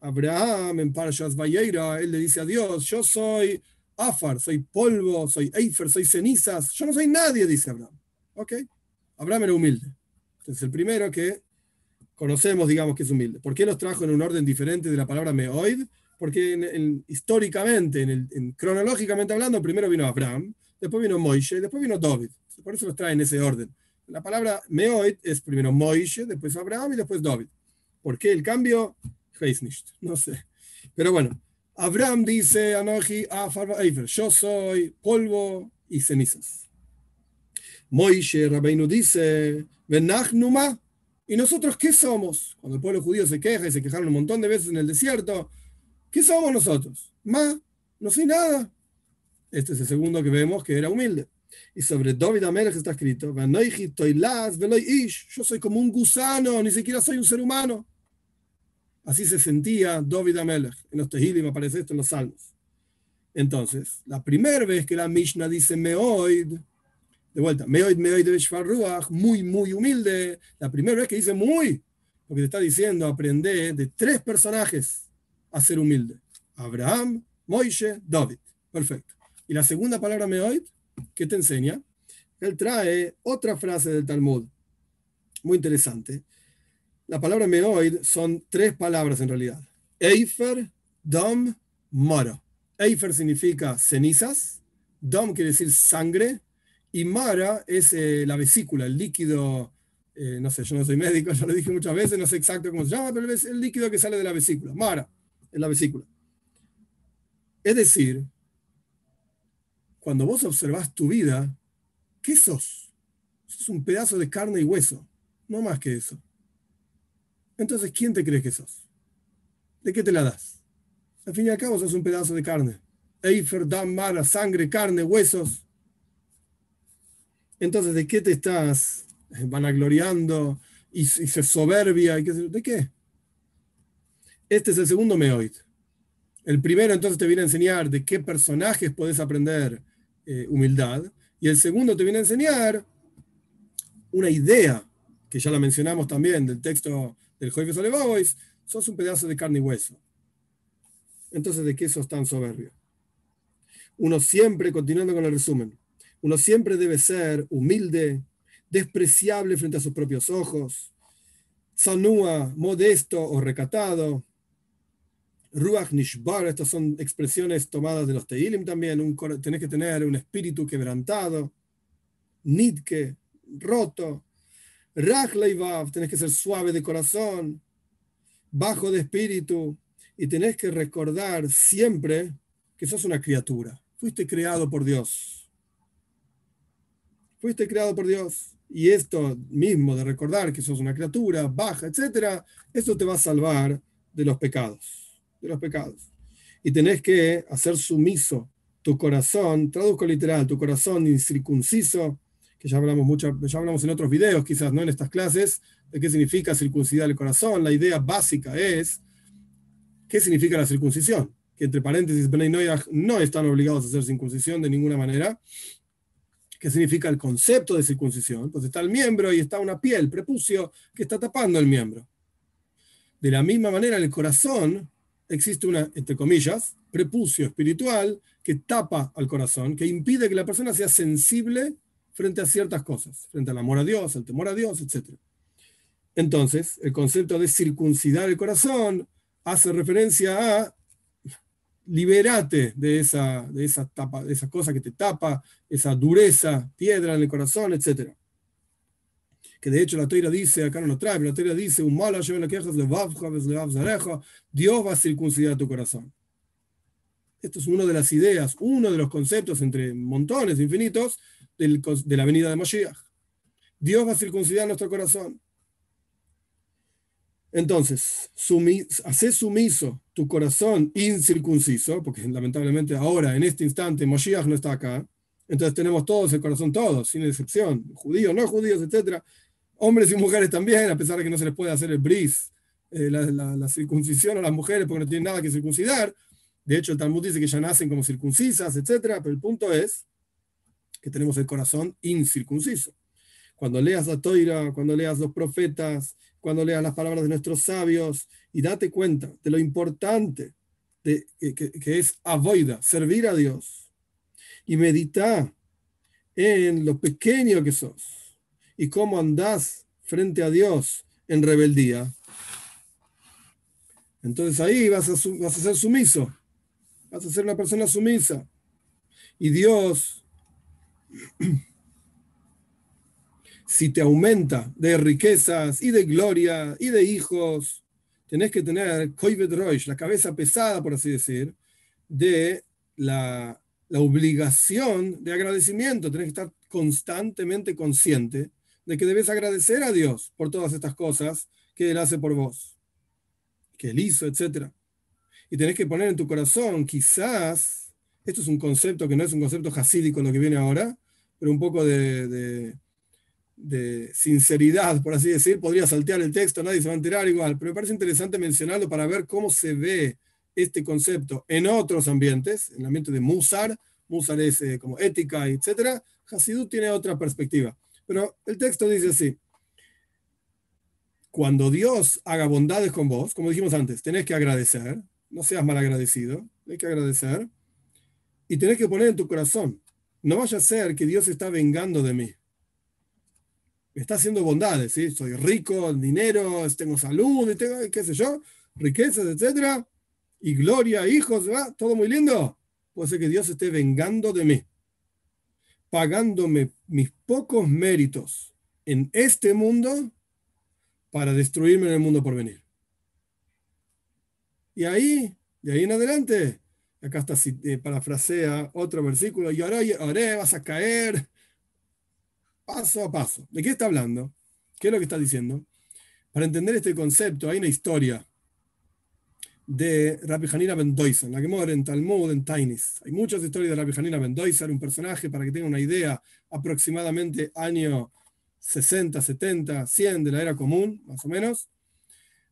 [SPEAKER 1] Abraham en Parshas Vayera, él le dice a Dios, yo soy Afar, soy polvo, soy Eifer, soy cenizas, yo no soy nadie, dice Abraham. ¿Ok? Abraham era humilde. Entonces, el primero que conocemos, digamos, que es humilde. ¿Por qué los trajo en un orden diferente de la palabra meoid? Porque históricamente, en cronológicamente hablando, primero vino Abraham, después vino Moishe, después vino David. Por eso los trae en ese orden. La palabra meoid es primero Moishe, después Abraham y después David. ¿Por qué el cambio? No sé. Pero bueno, Abraham dice, Anoji, yo soy polvo y cenizas. Moishe Rabbeinu dice, Numa, ¿y nosotros qué somos? Cuando el pueblo judío se queja y se quejaron un montón de veces en el desierto, ¿qué somos nosotros? Ma, no soy nada. Este es el segundo que vemos que era humilde. Y sobre David Amelech está escrito, yo soy como un gusano, ni siquiera soy un ser humano. Así se sentía David Amelech. En los Tehilim aparece esto en los Salmos. Entonces, la primera vez que la Mishnah dice Meoid, de vuelta, Meoid, Meoid de muy, muy humilde. La primera vez que dice muy, porque te está diciendo aprender de tres personajes a ser humilde: Abraham, Moishe, David. Perfecto. Y la segunda palabra Meoid, ¿qué te enseña? Él trae otra frase del Talmud, muy interesante, la palabra meoid son tres palabras en realidad. Eifer, dom, mara. Eifer significa cenizas, dom quiere decir sangre, y mara es eh, la vesícula, el líquido, eh, no sé, yo no soy médico, (laughs) ya lo dije muchas veces, no sé exacto cómo se llama, pero es el líquido que sale de la vesícula. Mara es la vesícula. Es decir, cuando vos observás tu vida, ¿qué sos? Sos un pedazo de carne y hueso, no más que eso. Entonces, ¿quién te crees que sos? ¿De qué te la das? Al fin y al cabo, sos un pedazo de carne. Eifer, dam, mara, sangre, carne, huesos. Entonces, ¿de qué te estás vanagloriando y, y se soberbia? Y ¿De qué? Este es el segundo meoid. El primero entonces te viene a enseñar de qué personajes puedes aprender eh, humildad. Y el segundo te viene a enseñar una idea, que ya la mencionamos también del texto del Joifes Olevabois, sos un pedazo de carne y hueso. Entonces, ¿de qué sos tan soberbio? Uno siempre, continuando con el resumen, uno siempre debe ser humilde, despreciable frente a sus propios ojos, sanúa, modesto o recatado. Ruach Nishbar, estas son expresiones tomadas de los Teilim también. Un, tenés que tener un espíritu quebrantado, nidke, roto, Rach tenés que ser suave de corazón, bajo de espíritu, y tenés que recordar siempre que sos una criatura. Fuiste creado por Dios. Fuiste creado por Dios. Y esto mismo de recordar que sos una criatura baja, etcétera, esto te va a salvar de los pecados. De los pecados. Y tenés que hacer sumiso tu corazón, traduzco literal, tu corazón incircunciso que ya hablamos, mucho, ya hablamos en otros videos, quizás no en estas clases, de qué significa circuncidar el corazón. La idea básica es qué significa la circuncisión, que entre paréntesis, no están obligados a hacer circuncisión de ninguna manera. ¿Qué significa el concepto de circuncisión? Entonces está el miembro y está una piel, prepucio, que está tapando el miembro. De la misma manera, el corazón existe una, entre comillas, prepucio espiritual que tapa al corazón, que impide que la persona sea sensible frente a ciertas cosas, frente al amor a Dios, al temor a Dios, etc. Entonces, el concepto de circuncidar el corazón hace referencia a liberate de esa, de esa, tapa, de esa cosa que te tapa, esa dureza, piedra en el corazón, etc. Que de hecho la Torah dice, acá no lo trae, pero la Torah dice, Dios va a circuncidar tu corazón. Esto es una de las ideas, uno de los conceptos entre montones infinitos de la venida de Moshiach. Dios va a circuncidar nuestro corazón. Entonces, hace sumiso tu corazón incircunciso, porque lamentablemente ahora, en este instante, Moshiach no está acá. Entonces tenemos todos el corazón, todos, sin excepción, judíos, no judíos, etc. Hombres y mujeres también, a pesar de que no se les puede hacer el bris, eh, la, la, circuncisión a las mujeres porque no tienen nada que circuncidar. De hecho, el Talmud dice que ya nacen como circuncisas, etc. Pero el punto es que tenemos el corazón incircunciso. Cuando leas la toira, cuando leas los profetas, cuando leas las palabras de nuestros sabios y date cuenta de lo importante de, que, es avoida, servir a Dios y medita en lo pequeño que sos y cómo andás frente a Dios en rebeldía. Entonces ahí vas a, a ser sumiso, vas a ser una persona sumisa. Y Dios, (clears throat) si te aumenta de riquezas y de gloria y de hijos, tenés que tener la cabeza pesada, por así decir, de la, la obligación de agradecimiento. Tenés que estar constantemente consciente de que debes agradecer a Dios por todas estas cosas que Él hace por vos, que Él hizo, etc. Y tenés que poner en tu corazón, quizás, esto es un concepto que no es un concepto jasídico lo que viene ahora, pero un poco de, de, sinceridad, por así decir. Podría saltear el texto, nadie se va a enterar igual, pero me parece interesante mencionarlo para ver cómo se ve este concepto en otros ambientes, en el ambiente de Musar. Musar es eh, como ética, etc. Hasidut tiene otra perspectiva. Pero el texto dice así. Cuando Dios haga bondades con vos, como dijimos antes, tenés que agradecer, no seas mal agradecido, hay que agradecer y tenés que poner en tu corazón, no vaya a ser que Dios está vengando de mí. Está haciendo bondades, ¿sí? Soy rico, dinero, tengo salud, tengo, qué sé yo, riquezas, etcétera, y gloria, hijos, ¿va? Todo muy lindo. Puede ser que Dios esté vengando de mí, pagándome mis pocos méritos en este mundo para destruirme en el mundo por venir. Y ahí, de ahí en adelante, Acá está, eh, parafrasea otro versículo, y ahora vas a caer paso a paso. ¿De qué está hablando? ¿Qué es lo que está diciendo? Para entender este concepto hay una historia de Rabbi Hanina Ben Doisan, la que muere en Talmud, en Tainis. Hay muchas historias de Rabbi Hanina Ben Doisan, un personaje, para que tengan una idea, aproximadamente año 60, 70, 100 de la era común, más o menos.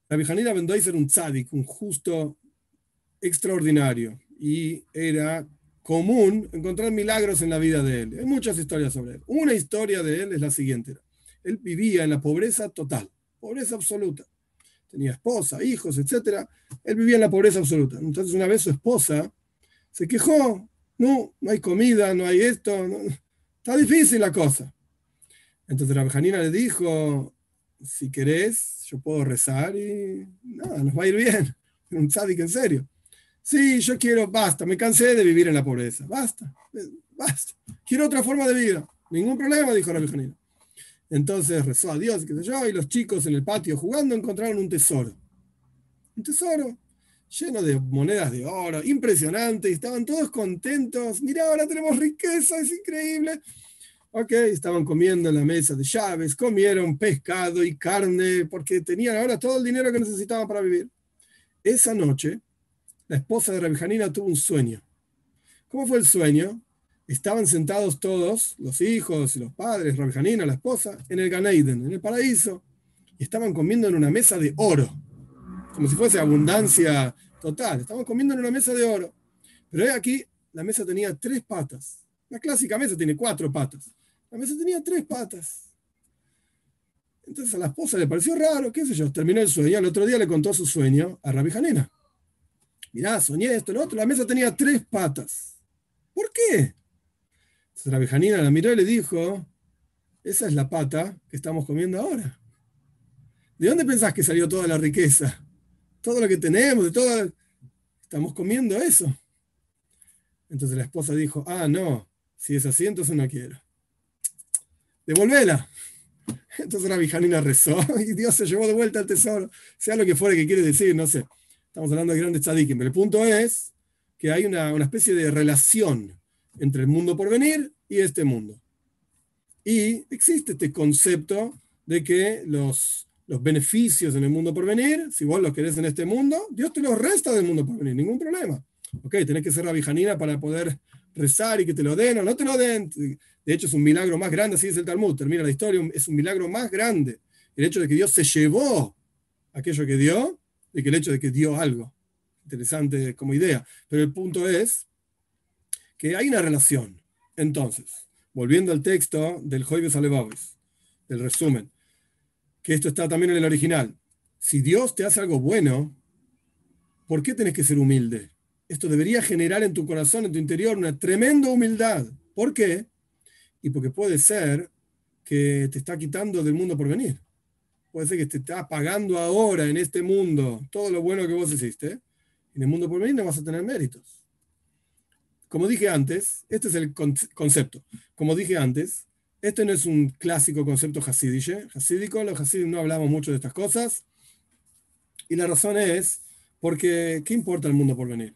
[SPEAKER 1] Rabbi Hanina Ben Doisan era un tzadik, un justo extraordinario, y era común encontrar milagros en la vida de él. Hay muchas historias sobre él. Una historia de él es la siguiente. Él vivía en la pobreza total, pobreza absoluta. Tenía esposa, hijos, etc. Él vivía en la pobreza absoluta. Entonces una vez su esposa se quejó, no, no hay comida, no hay esto, está difícil la cosa. Entonces la Janina le dijo, si querés, yo puedo rezar y nada, nos va a ir bien. (laughs) Un tzadik en serio. Sí, yo quiero, basta, me cansé de vivir en la pobreza. Basta, basta. Quiero otra forma de vida. Ningún problema, dijo la Janina. Entonces rezó a Dios, qué sé yo, y los chicos en el patio jugando encontraron un tesoro. Un tesoro lleno de monedas de oro, impresionante, y estaban todos contentos. Mira, ahora tenemos riqueza, es increíble. Ok, estaban comiendo en la mesa de llaves, comieron pescado y carne, porque tenían ahora todo el dinero que necesitaban para vivir. Esa noche, la esposa de Rabbi tuvo un sueño. ¿Cómo fue el sueño? Estaban sentados todos, los hijos y los padres, Rabbi la esposa, en el Ganeiden, en el paraíso, y estaban comiendo en una mesa de oro, como si fuese abundancia total. Estaban comiendo en una mesa de oro. Pero aquí la mesa tenía tres patas. La clásica mesa tiene cuatro patas. La mesa tenía tres patas. Entonces a la esposa le pareció raro, qué sé yo, terminó el sueño. Al otro día le contó su sueño a Rabbi mirá, soñé esto, lo otro, la mesa tenía tres patas. ¿Por qué? Entonces la miró y le dijo, esa es la pata que estamos comiendo ahora. ¿De dónde pensás que salió toda la riqueza? Todo lo que tenemos, de todo... Estamos comiendo eso. Entonces la esposa dijo, ah, no, si es así, entonces no quiero. Devolvela. Entonces la vijanina rezó (laughs) y Dios se llevó de vuelta el tesoro, sea lo que fuera que quiere decir, no sé. Estamos hablando de grandes tzadikim, pero el punto es que hay una, especie de relación entre el mundo por venir y este mundo. Y existe este concepto de que los, los beneficios en el mundo por venir, si vos los querés en este mundo, Dios te los resta del mundo por venir, ningún problema. Ok, tenés que ser rabijanina para poder rezar y que te lo den o no te lo den. De hecho, es un milagro más grande, así es el Talmud, termina la historia, es un milagro más grande. El hecho de que Dios se llevó aquello que dio de que el hecho de que dio algo. Interesante como idea. Pero el punto es que hay una relación. Entonces, volviendo al texto del Joibes Alevavis, del resumen, que esto está también en el original. Si Dios te hace algo bueno, ¿por qué tenés que ser humilde? Esto debería generar en tu corazón, en tu interior, una tremenda humildad. ¿Por qué? Y porque puede ser que te está quitando del mundo por venir. Puede ser que te está pagando ahora en este mundo todo lo bueno que vos hiciste. En el mundo por venir no vas a tener méritos. Como dije antes, este es el concepto. Como dije antes, este no es un clásico concepto hasídico. Hasídico, los hasídicos no hablamos mucho de estas cosas. Y la razón es porque, ¿qué importa el mundo por venir?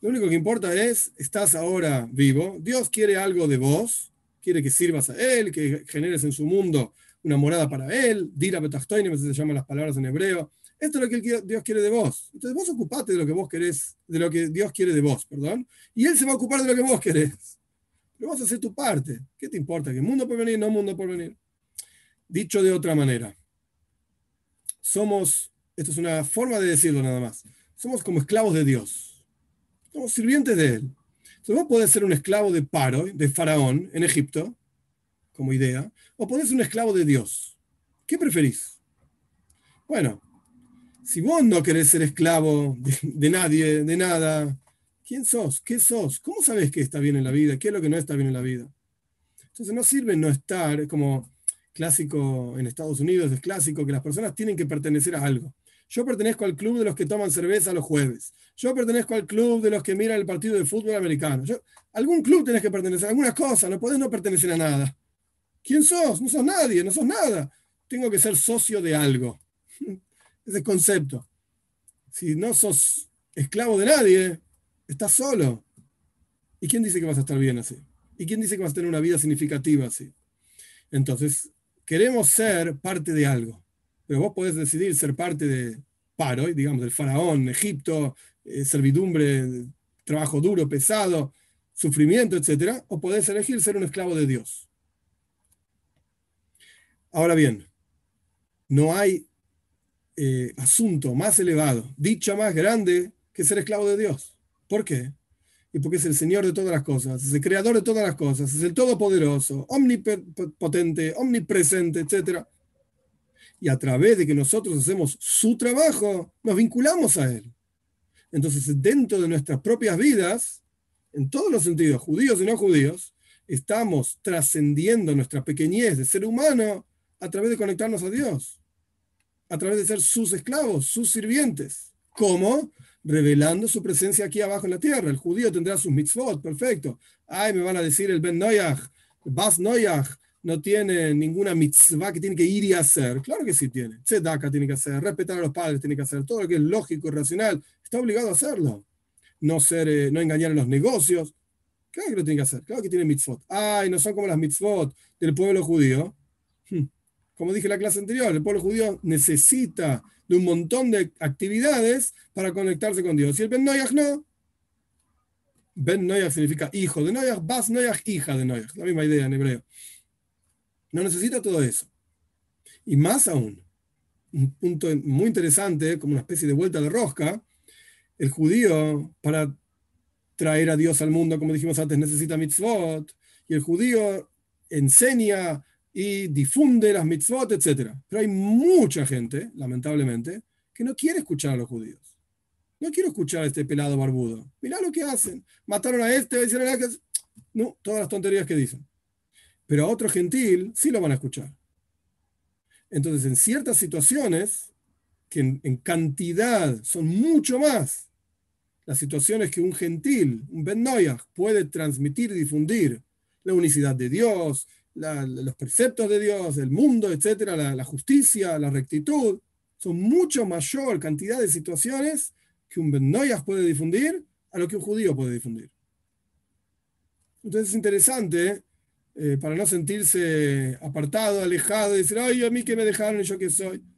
[SPEAKER 1] Lo único que importa es, estás ahora vivo, Dios quiere algo de vos, quiere que sirvas a Él, que generes en su mundo una morada para Él, dira betachtoinim, se llaman las palabras en hebreo. Esto es lo que Dios quiere de vos. Entonces vos ocupate de lo que vos querés, de lo que Dios quiere de vos, perdón. Y Él se va a ocupar de lo que vos querés. Pero vas a hacer tu parte. ¿Qué te importa? ¿Que mundo por venir? No mundo por venir. Dicho de otra manera, somos, esto es una forma de decirlo nada más, somos como esclavos de Dios somos sirvientes de él. Entonces vos podés ser un esclavo de Paro, de Faraón, en Egipto, como idea, o podés ser un esclavo de Dios. ¿Qué preferís? Bueno, si vos no querés ser esclavo de, nadie, de nada, ¿quién sos? ¿Qué sos? ¿Cómo sabes qué está bien en la vida? ¿Qué es lo que no está bien en la vida? Entonces no sirve no estar, es como clásico en Estados Unidos, es clásico que las personas tienen que pertenecer a algo. Yo pertenezco al club de los que toman cerveza los jueves. Yo pertenezco al club de los que miran el partido de fútbol americano. Algún club tenés que pertenecer, alguna cosa, no podés no pertenecer a nada. ¿Quién sos? No sos nadie, no sos nada. Tengo que ser socio de algo. (laughs) Ese concepto. Si no sos esclavo de nadie, estás solo. ¿Y quién dice que vas a estar bien así? ¿Y quién dice que vas a tener una vida significativa así? Entonces, queremos ser parte de algo pero vos podés decidir ser parte de Paro, digamos, del faraón, Egipto, eh, servidumbre, trabajo duro, pesado, sufrimiento, etc. O podés elegir ser un esclavo de Dios. Ahora bien, no hay eh, asunto más elevado, dicha más grande que ser esclavo de Dios. ¿Por qué? Y porque es el Señor de todas las cosas, es el creador de todas las cosas, es el todopoderoso, omnipotente, omnipresente, etc y a través de que nosotros hacemos su trabajo, nos vinculamos a Él. Entonces, dentro de nuestras propias vidas, en todos los sentidos, judíos y no judíos, estamos trascendiendo nuestra pequeñez de ser humano a través de conectarnos a Dios, a través de ser sus esclavos, sus sirvientes. ¿Cómo? Revelando su presencia aquí abajo en la tierra. El judío tendrá sus mitzvot, perfecto. Ay, me van a decir el Ben Noyach, Bas Noyach, no tiene ninguna mitzvah que tiene que ir y hacer. Claro que sí tiene. Tzedaka tiene que hacer, respetar a los padres tiene que hacer, todo lo que es lógico y racional, está obligado a hacerlo. No, ser, eh, no engañar en los negocios. Claro que lo tiene que hacer, claro que tiene mitzvot. Ay, no son como las mitzvot del pueblo judío. Hmm. Como dije en la clase anterior, el pueblo judío necesita de un montón de actividades para conectarse con Dios. Y el Ben Noyach no. Ben Noyach significa hijo de Noyach, Bas Noyach, hija de Noyach. La misma idea en hebreo. No necesita todo eso. Y más aún, un punto muy interesante, como una especie de vuelta de rosca, el judío, para traer a Dios al mundo, como dijimos antes, necesita mitzvot, y el judío enseña y difunde las mitzvot, etc. Pero hay mucha gente, lamentablemente, que no quiere escuchar a los judíos. No quiero escuchar a este pelado barbudo. Mirá lo que hacen. Mataron a este, hicieron a este. No, todas las tonterías que dicen pero a otro gentil sí lo van a escuchar. Entonces, en ciertas situaciones, que en, cantidad son mucho más las situaciones que un gentil, un Ben puede transmitir y difundir la unicidad de Dios, los preceptos de Dios, el mundo, etcétera, la, justicia, la rectitud, son mucho mayor cantidad de situaciones que un Ben puede difundir a lo que un judío puede difundir. Entonces es interesante eh, para no sentirse apartado, alejado y decir, ay, a mí que me dejaron y yo que soy. (laughs)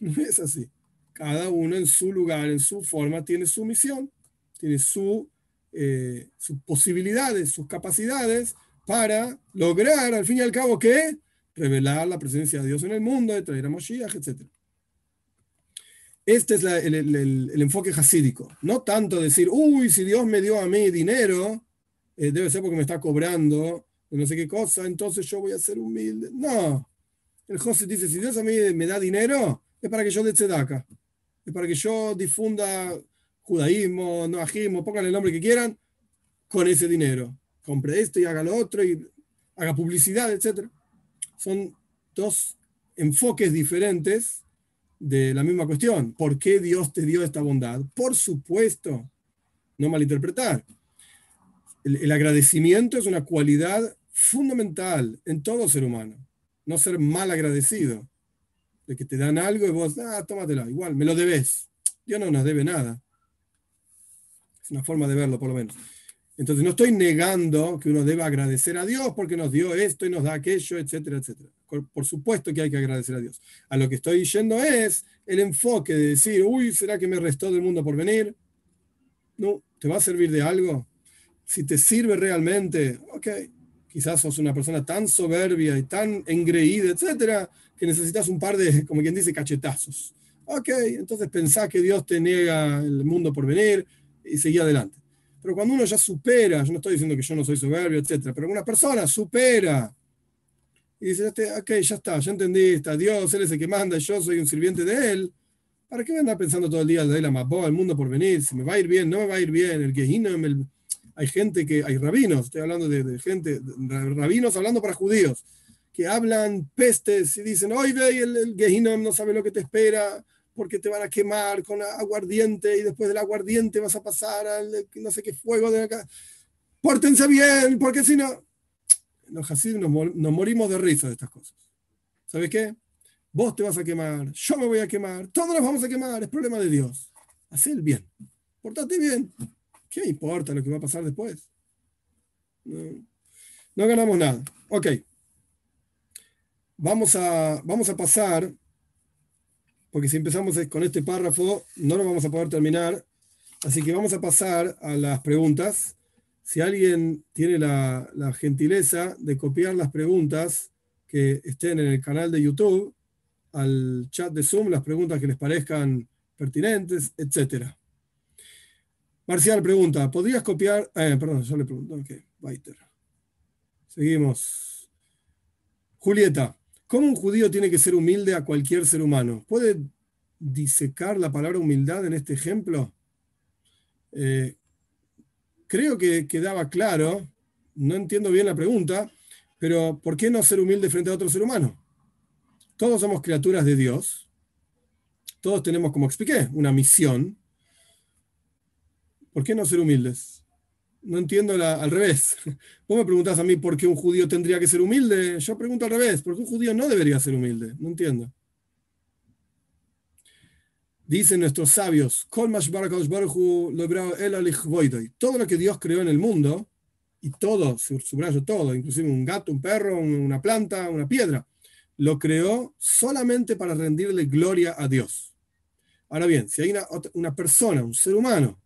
[SPEAKER 1] No es así. Cada uno en su lugar, en su forma, tiene su misión, tiene su, eh, sus posibilidades, sus capacidades para lograr, al fin y al cabo, ¿qué? Revelar la presencia de Dios en el mundo, de traer a Moshiach, etc. Este es el, enfoque hasídico. No tanto decir, uy, si Dios me dio a mí dinero, eh, debe ser porque me está cobrando no sé qué cosa, entonces yo voy a ser humilde. No. El José dice, si Dios a mí me da dinero, es para que yo dé tzedaka. Es para que yo difunda judaísmo, noajismo, pongan el nombre que quieran, con ese dinero. Compre esto y haga lo otro y haga publicidad, etc. Son dos enfoques diferentes de la misma cuestión. ¿Por qué Dios te dio esta bondad? Por supuesto, no malinterpretar. El, el agradecimiento es una cualidad fundamental en todo ser humano. No ser mal agradecido. De que te dan algo y vos, ah, tómatelo, igual, me lo debes. Dios no nos debe nada. Es una forma de verlo, por lo menos. Entonces, no estoy negando que uno deba agradecer a Dios porque nos dio esto y nos da aquello, etcétera, etcétera. Por supuesto que hay que agradecer a Dios. A lo que estoy yendo es el enfoque de decir, uy, ¿será que me restó del mundo por venir? No, ¿te va a servir de algo? Si te sirve realmente, ok, quizás sos una persona tan soberbia y tan engreída, etcétera, que necesitas un par de, como quien dice, cachetazos. Ok, entonces pensá que Dios te niega el mundo por venir, y seguí adelante. Pero cuando uno ya supera, yo no estoy diciendo que yo no soy soberbio, etc., pero una persona supera y dice, este, ok, ya está, ya entendí, está Dios, Él es el que manda, yo soy un sirviente de Él, ¿para qué voy a pensando todo el día de la mapó, el mundo por venir, si me va a ir bien, no me va a ir bien, el Gehinnom, el... hay gente que, hay rabinos, estoy hablando de, gente, rabinos hablando para judíos, que hablan pestes y dicen, hoy ve, el, el no sabe lo que te espera, porque te van a quemar con aguardiente y después del aguardiente vas a pasar al no sé qué fuego de acá. Pórtense bien, porque si no, los Hasidim nos, morimos de risa de estas cosas. ¿Sabes qué? Vos te vas a quemar, yo me voy a quemar, todos nos vamos a quemar, es problema de Dios. Haz el bien, portate bien. ¿Qué importa lo que va a pasar después? No, no ganamos nada. Ok. Vamos a, vamos a pasar porque si empezamos con este párrafo no lo vamos a poder terminar. Así que vamos a pasar a las preguntas. Si alguien tiene la, gentileza de copiar las preguntas que estén en el canal de YouTube, al chat de Zoom, las preguntas que les parezcan pertinentes, etc. Marcial pregunta, ¿podrías copiar? Eh, perdón, yo le pregunto. Ok, Weiter. Seguimos. Julieta, ¿Cómo un judío tiene que ser humilde a cualquier ser humano? ¿Puede disecar la palabra humildad en este ejemplo? Eh, creo que quedaba claro, no entiendo bien la pregunta, pero ¿por qué no ser humilde frente a otro ser humano? Todos somos criaturas de Dios, todos tenemos, como expliqué, una misión. ¿Por qué no ser humildes? No entiendo al revés. (laughs) Vos me preguntás a mí por qué un judío tendría que ser humilde. Yo pregunto al revés, ¿por qué un judío no debería ser humilde? No entiendo. Dicen nuestros sabios, todo lo que Dios creó en el mundo, y todo, subrayo todo, inclusive un gato, un perro, una planta, una piedra, lo creó solamente para rendirle gloria a Dios. Ahora bien, si hay una, una persona, un ser humano,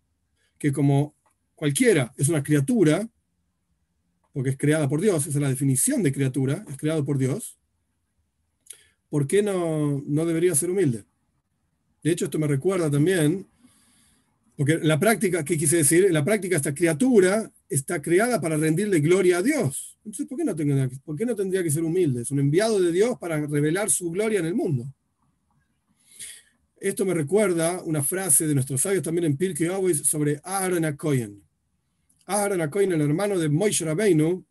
[SPEAKER 1] que como cualquiera es una criatura, porque es creada por Dios, esa es la definición de criatura, es creado por Dios, ¿por qué no, no debería ser humilde? De hecho, esto me recuerda también, porque la práctica, ¿qué quise decir? En la práctica esta criatura está creada para rendirle gloria a Dios. Entonces, ¿por qué no, tendría, ¿por qué no tendría que ser humilde? Es un enviado de Dios para revelar su gloria en el mundo. Esto me recuerda una frase de nuestros sabios también en Pirkei Avos sobre Aaron Akoyen. Aaron Acoin, el hermano de Moishe Rabbeinu,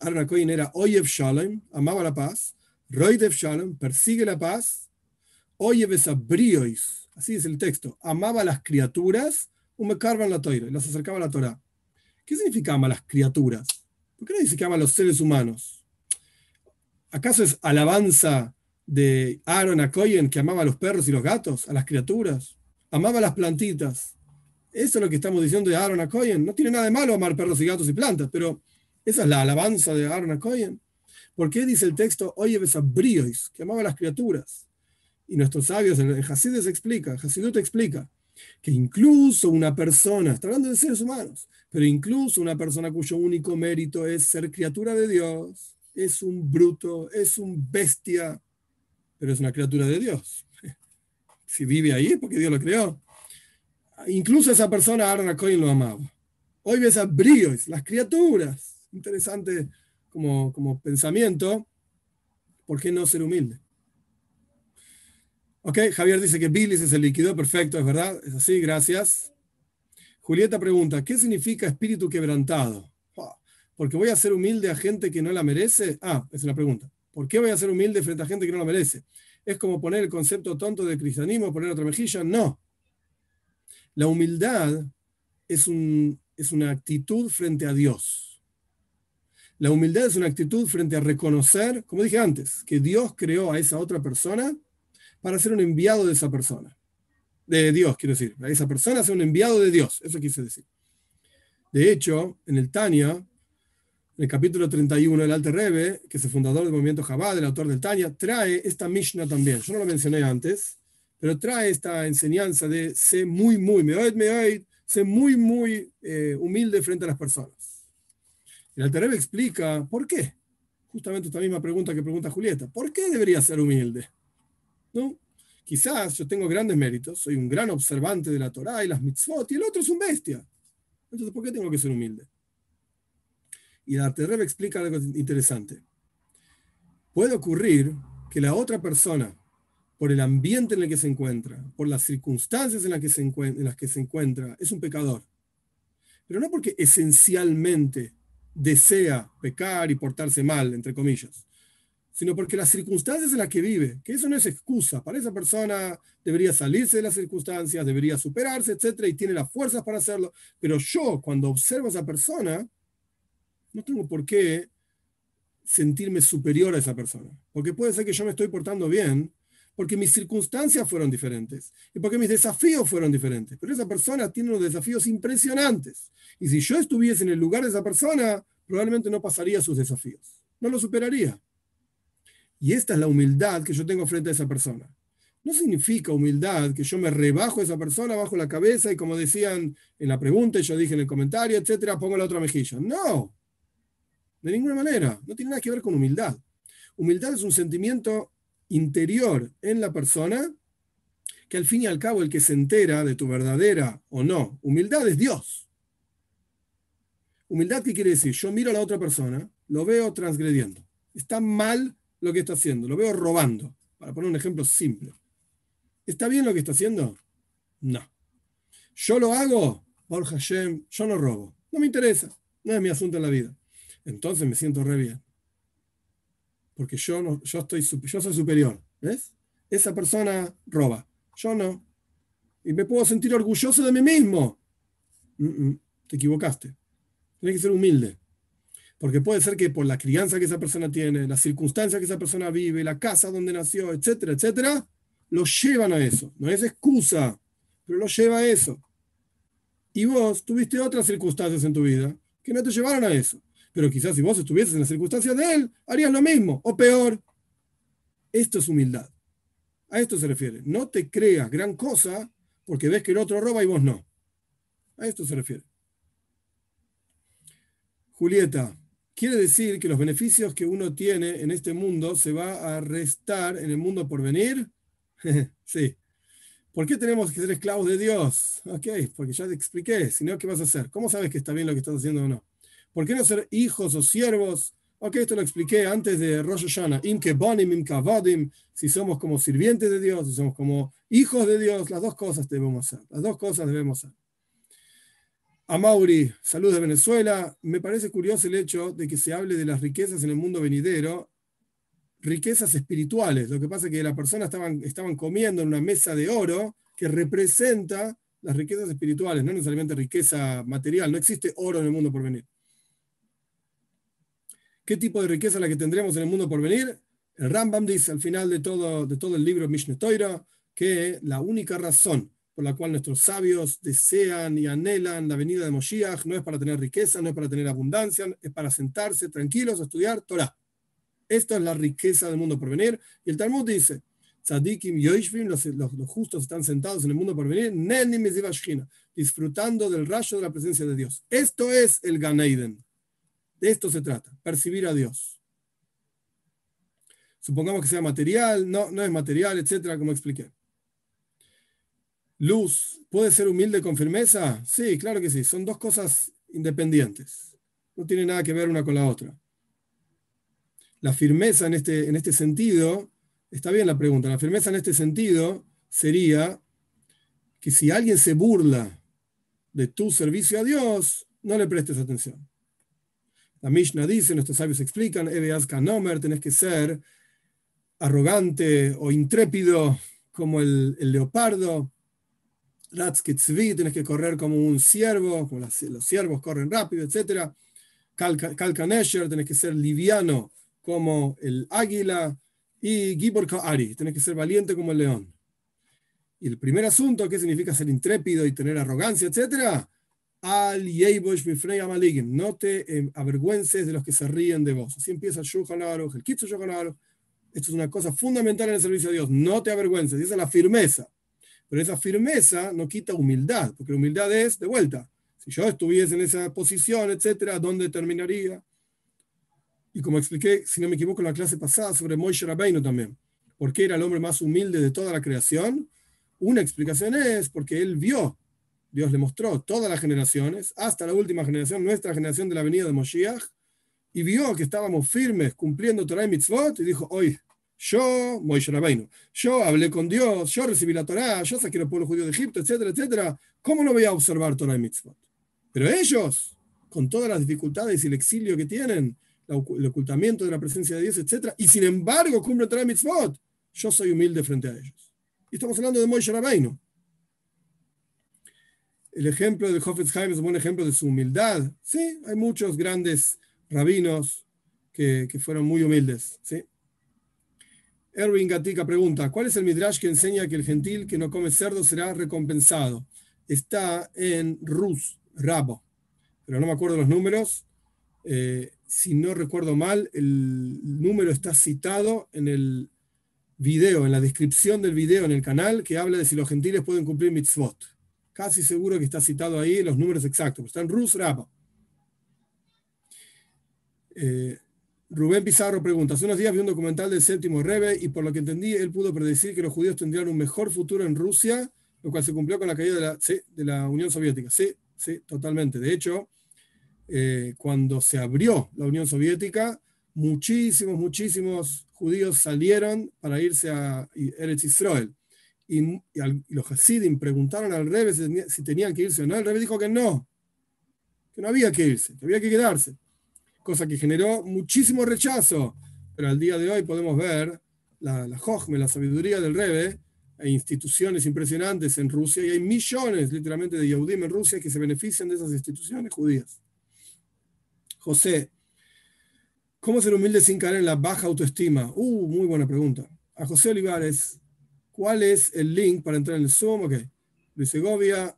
[SPEAKER 1] Aaron Acoin era Oyev Shalom, amaba la paz, Roidev Shalom, persigue la paz, Oyev Abriois, así es el texto, amaba las criaturas, un carvan la toira, las acercaba a la Torah. ¿Qué significa las criaturas? ¿Por qué no dice que a los seres humanos? ¿Acaso es alabanza de Aaron Acoyen que amaba a los perros y los gatos, a las criaturas? Amaba las plantitas, eso es lo que estamos diciendo de Aaron Acoyen. No tiene nada de malo amar perros y gatos y plantas, pero esa es la alabanza de Aaron Acoyen. ¿Por qué dice el texto, oye, que amaba a las criaturas? Y nuestros sabios en explica, Hasidut explica, que incluso una persona, está hablando de seres humanos, pero incluso una persona cuyo único mérito es ser criatura de Dios, es un bruto, es un bestia, pero es una criatura de Dios. (laughs) Si vive ahí, porque Dios lo creó incluso esa persona, Aaron Cohen lo amaba. Hoy ves a brillos, las criaturas. Interesante como, como pensamiento, ¿por qué no ser humilde? Ok, Javier dice que bilis es el líquido, perfecto, es verdad, es así, gracias. Julieta pregunta, ¿qué significa espíritu quebrantado? ¿Porque voy a ser humilde a gente que no la merece? Ah, esa es la pregunta. ¿Por qué voy a ser humilde frente a gente que no la merece? ¿Es como poner el concepto tonto de cristianismo, poner otra mejilla? No. La humildad es, un, es una actitud frente a Dios. La humildad es una actitud frente a reconocer, como dije antes, que Dios creó a esa otra persona para ser un enviado de esa persona. De Dios, quiero decir. A esa persona ser un enviado de Dios. Eso quise decir. De hecho, en el Tania, en el capítulo 31 del Alte Rebbe, que es el fundador del movimiento Chabad, el autor del Tania, trae esta Mishnah también. Yo no lo mencioné antes, pero trae esta enseñanza de ser muy, muy, me oíd, me oíd, ser muy, muy eh, humilde frente a las personas. El Alte Rebbe explica por qué. Justamente esta misma pregunta que pregunta Julieta. ¿Por qué debería ser humilde? ¿no? Quizás yo tengo grandes méritos, soy un gran observante de la Torah y las mitzvot, y el otro es un bestia. Entonces, ¿por qué tengo que ser humilde? Y la Terreb explica algo interesante. Puede ocurrir que la otra persona, por el ambiente en el que se encuentra, por las circunstancias en las que se, encuentra, es un pecador. Pero no porque esencialmente desea pecar y portarse mal, entre comillas, sino porque las circunstancias en las que vive, que eso no es excusa, para esa persona debería salirse de las circunstancias, debería superarse, etcétera, y tiene las fuerzas para hacerlo, pero yo cuando observo a esa persona, no tengo por qué sentirme superior a esa persona, porque puede ser que yo me estoy portando bien, porque mis circunstancias fueron diferentes y porque mis desafíos fueron diferentes, pero esa persona tiene unos desafíos impresionantes, y si yo estuviese en el lugar de esa persona, probablemente no pasaría sus desafíos, no lo superaría. Y esta es la humildad que yo tengo frente a esa persona. No significa humildad que yo me rebajo a esa persona, bajo la cabeza y como decían en la pregunta yo dije en el comentario, etcétera, pongo la otra mejilla. No, de ninguna manera. No tiene nada que ver con humildad. Humildad es un sentimiento interior en la persona que al fin y al cabo el que se entera de tu verdadera o no humildad es Dios. Humildad, ¿qué quiere decir? Yo miro a la otra persona, lo veo transgrediendo. Está mal lo que está haciendo, lo veo robando, para poner un ejemplo simple. ¿Está bien lo que está haciendo? No. Yo lo hago, por Hashem, yo no robo. No me interesa, no es mi asunto en la vida. Entonces me siento re bien. Porque yo, no, yo, estoy, yo soy superior. ¿Ves? Esa persona roba, yo no. Y me puedo sentir orgulloso de mí mismo. te equivocaste. Tienes que ser humilde. Porque puede ser que por la crianza que esa persona tiene, las circunstancias que esa persona vive, la casa donde nació, etcétera, etcétera, lo llevan a eso. No es excusa, pero lo lleva a eso. Y vos tuviste otras circunstancias en tu vida que no te llevaron a eso. Pero quizás si vos estuvieses en las circunstancias de él, harías lo mismo o peor. Esto es humildad. A esto se refiere. No te creas gran cosa porque ves que el otro roba y vos no. A esto se refiere. Julieta, quiere decir que los beneficios que uno tiene en este mundo se va a restar en el mundo por venir. (laughs) sí. ¿Por qué tenemos que ser esclavos de Dios? Ok, porque ya te expliqué. Si no, ¿qué vas a hacer? ¿Cómo sabes que está bien lo que estás haciendo o no? ¿Por qué no ser hijos o siervos? Ok, esto lo expliqué antes de Rosh Hashanah. Imke bonim, imke vadim. Si somos como sirvientes de Dios, si somos como hijos de Dios, las dos cosas debemos hacer. Las dos cosas debemos hacer. A Mauri, salud de Venezuela. Me parece curioso el hecho de que se hable de las riquezas en el mundo venidero, riquezas espirituales. Lo que pasa es que las personas estaban, estaban comiendo en una mesa de oro que representa las riquezas espirituales, no necesariamente riqueza material. No existe oro en el mundo por venir. ¿Qué tipo de riqueza es la que tendremos en el mundo por venir? El Rambam dice al final de todo, el libro Mishneh Torah que la única razón por la cual nuestros sabios desean y anhelan la venida de Moshiach, no es para tener riqueza, no es para tener abundancia, es para sentarse tranquilos a estudiar Torah. Esta es la riqueza del mundo por venir. Y el Talmud dice, Tzadikim Yoishvim, los, los, justos están sentados en el mundo por venir, disfrutando del rayo de la presencia de Dios. Esto es el Ganeiden. De esto se trata, percibir a Dios. Supongamos que sea material, no, no es material, etcétera, como expliqué. Luz, ¿puede ser humilde con firmeza? Sí, claro que sí. Son dos cosas independientes. No tiene nada que ver una con la otra. la firmeza en este, en este sentido, está bien la pregunta, la firmeza en este sentido sería que si alguien se burla de tu servicio a Dios, no le prestes atención. La Mishnah dice, nuestros sabios explican, Ebeaz Kanomer, tenés que ser arrogante o intrépido como el, leopardo, tenés que correr como un ciervo, como los ciervos corren rápido, etc. Kalkanesher, tenés que ser liviano como el águila. Y Gibor Ari, tenés que ser valiente como el león. Y el primer asunto, ¿qué significa ser intrépido y tener arrogancia, etcétera? Al no te em, avergüences de los que se ríen de vos. Así empieza el Shulchan el Kitsu Esto es una cosa fundamental en el servicio a Dios. No te avergüences. Y esa es la firmeza. Pero esa firmeza no quita humildad, porque la humildad es de vuelta. Si yo estuviese en esa posición, etcétera, ¿dónde terminaría? Y como expliqué, si no me equivoco, en la clase pasada sobre Moshe Rabbeinu también. ¿Por qué era el hombre más humilde de toda la creación? Una explicación es porque él vio, Dios le mostró todas las generaciones, hasta la última generación, nuestra generación de la venida de Moshiach, y vio que estábamos firmes cumpliendo Torah y Mitzvot, y dijo, hoy yo, Moishe Rabbeinu, yo hablé con Dios, yo recibí la Torah, yo saqué al pueblo judío de Egipto, etcétera, etcétera. ¿Cómo no voy a observar Torah y Mitzvot? Pero ellos, con todas las dificultades y el exilio que tienen, el ocultamiento de la presencia de Dios, etcétera, y sin embargo cumplen Torah y Mitzvot, yo soy humilde frente a ellos. Y estamos hablando de Moishe Rabbeinu. El ejemplo de Hofetz Haim es un buen ejemplo de su humildad. Sí, hay muchos grandes rabinos que, que fueron muy humildes. ¿sí? Erwin Gatica pregunta, ¿cuál es el midrash que enseña que el gentil que no come cerdo será recompensado? Está en Rus, Rabo, pero no me acuerdo los números. Eh, si no recuerdo mal, el número está citado en el video, en la descripción del video en el canal, que habla de si los gentiles pueden cumplir mitzvot. Casi seguro que está citado ahí los números exactos. Está en Rus, Rabo. Eh, Rubén Pizarro pregunta, hace unos días vi un documental del séptimo Rebe y por lo que entendí, él pudo predecir que los judíos tendrían un mejor futuro en Rusia, lo cual se cumplió con la caída de la, de la Unión Soviética. Sí, sí, totalmente. De hecho, eh, cuando se abrió la Unión Soviética, muchísimos, muchísimos judíos salieron para irse a Eretz Israel. Y, los Hasidim preguntaron al Rebbe si, tenían que irse o no. El Rebbe dijo que no, que no había que irse, que había que quedarse cosa que generó muchísimo rechazo. Pero al día de hoy podemos ver la, la la sabiduría del Rebe, hay instituciones impresionantes en Rusia y hay millones literalmente de Yehudim en Rusia que se benefician de esas instituciones judías. José, ¿cómo ser humilde sin caer en la baja autoestima? Uh, muy buena pregunta. A José Olivares, ¿cuál es el link para entrar en el Zoom? Ok. Luis Segovia,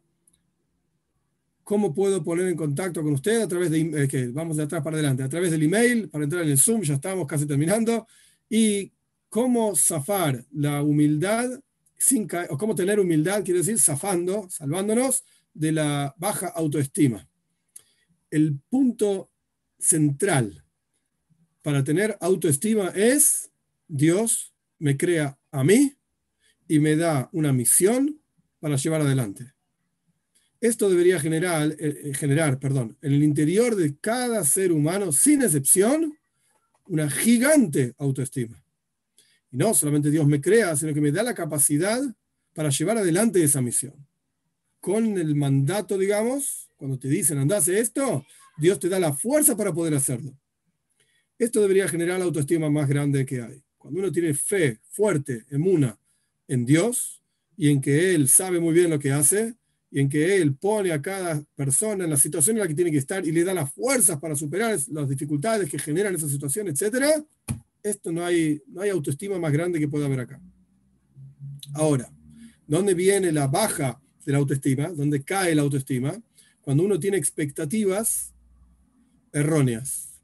[SPEAKER 1] ¿Cómo puedo poner en contacto con usted? A través de, eh, vamos de atrás para adelante, a través del email, para entrar en el Zoom, ya estamos casi terminando. Y cómo zafar la humildad, sin o cómo tener humildad, quiere decir zafando, salvándonos de la baja autoestima. El punto central para tener autoestima es Dios me crea a mí y me da una misión para llevar adelante. Esto debería generar, eh, eh, generar perdón, en el interior de cada ser humano, sin excepción, una gigante autoestima. Y no solamente Dios me crea, sino que me da la capacidad para llevar adelante esa misión. Con el mandato, digamos, cuando te dicen andase esto, Dios te da la fuerza para poder hacerlo. Esto debería generar la autoestima más grande que hay. Cuando uno tiene fe fuerte, en una, en Dios y en que Él sabe muy bien lo que hace, y en que Él pone a cada persona en la situación en la que tiene que estar y le da las fuerzas para superar las dificultades que generan esa situación, etc., esto no hay, no hay autoestima más grande que pueda haber acá. Ahora, ¿dónde viene la baja de la autoestima? ¿Dónde cae la autoestima? Cuando uno tiene expectativas erróneas.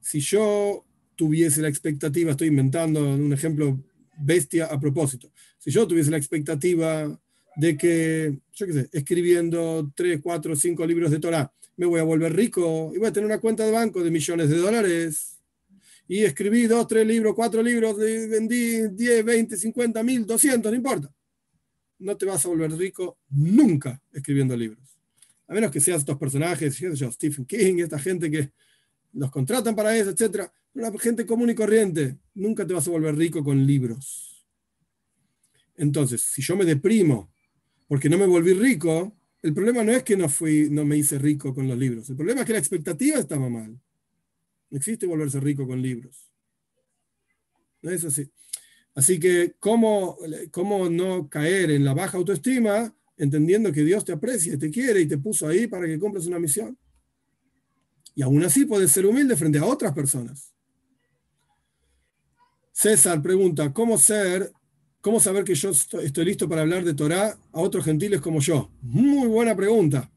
[SPEAKER 1] Si yo tuviese la expectativa, estoy inventando un ejemplo bestia a propósito, si yo tuviese la expectativa de que, yo qué sé, escribiendo 3, 4, 5 libros de Torah, me voy a volver rico y voy a tener una cuenta de banco de millones de dólares. Y escribí 2, 3 libros, 4 libros, vendí 10, 20, 50 mil, 200, no importa. No te vas a volver rico nunca escribiendo libros. A menos que seas estos personajes, Stephen King, esta gente que los contratan para eso, etc. Pero la gente común y corriente, nunca te vas a volver rico con libros. Entonces, si yo me deprimo porque no me volví rico, el problema no es que no, fui, no me hice rico con los libros. El problema es que la expectativa estaba mal. No existe volverse rico con libros. No es así. Así que, ¿cómo, ¿cómo no caer en la baja autoestima entendiendo que Dios te aprecia, te quiere y te puso ahí para que cumplas una misión? Y aún así puedes ser humilde frente a otras personas. César pregunta, ¿cómo ser, cómo saber que yo estoy, listo para hablar de Torah a otros gentiles como yo? Muy buena pregunta.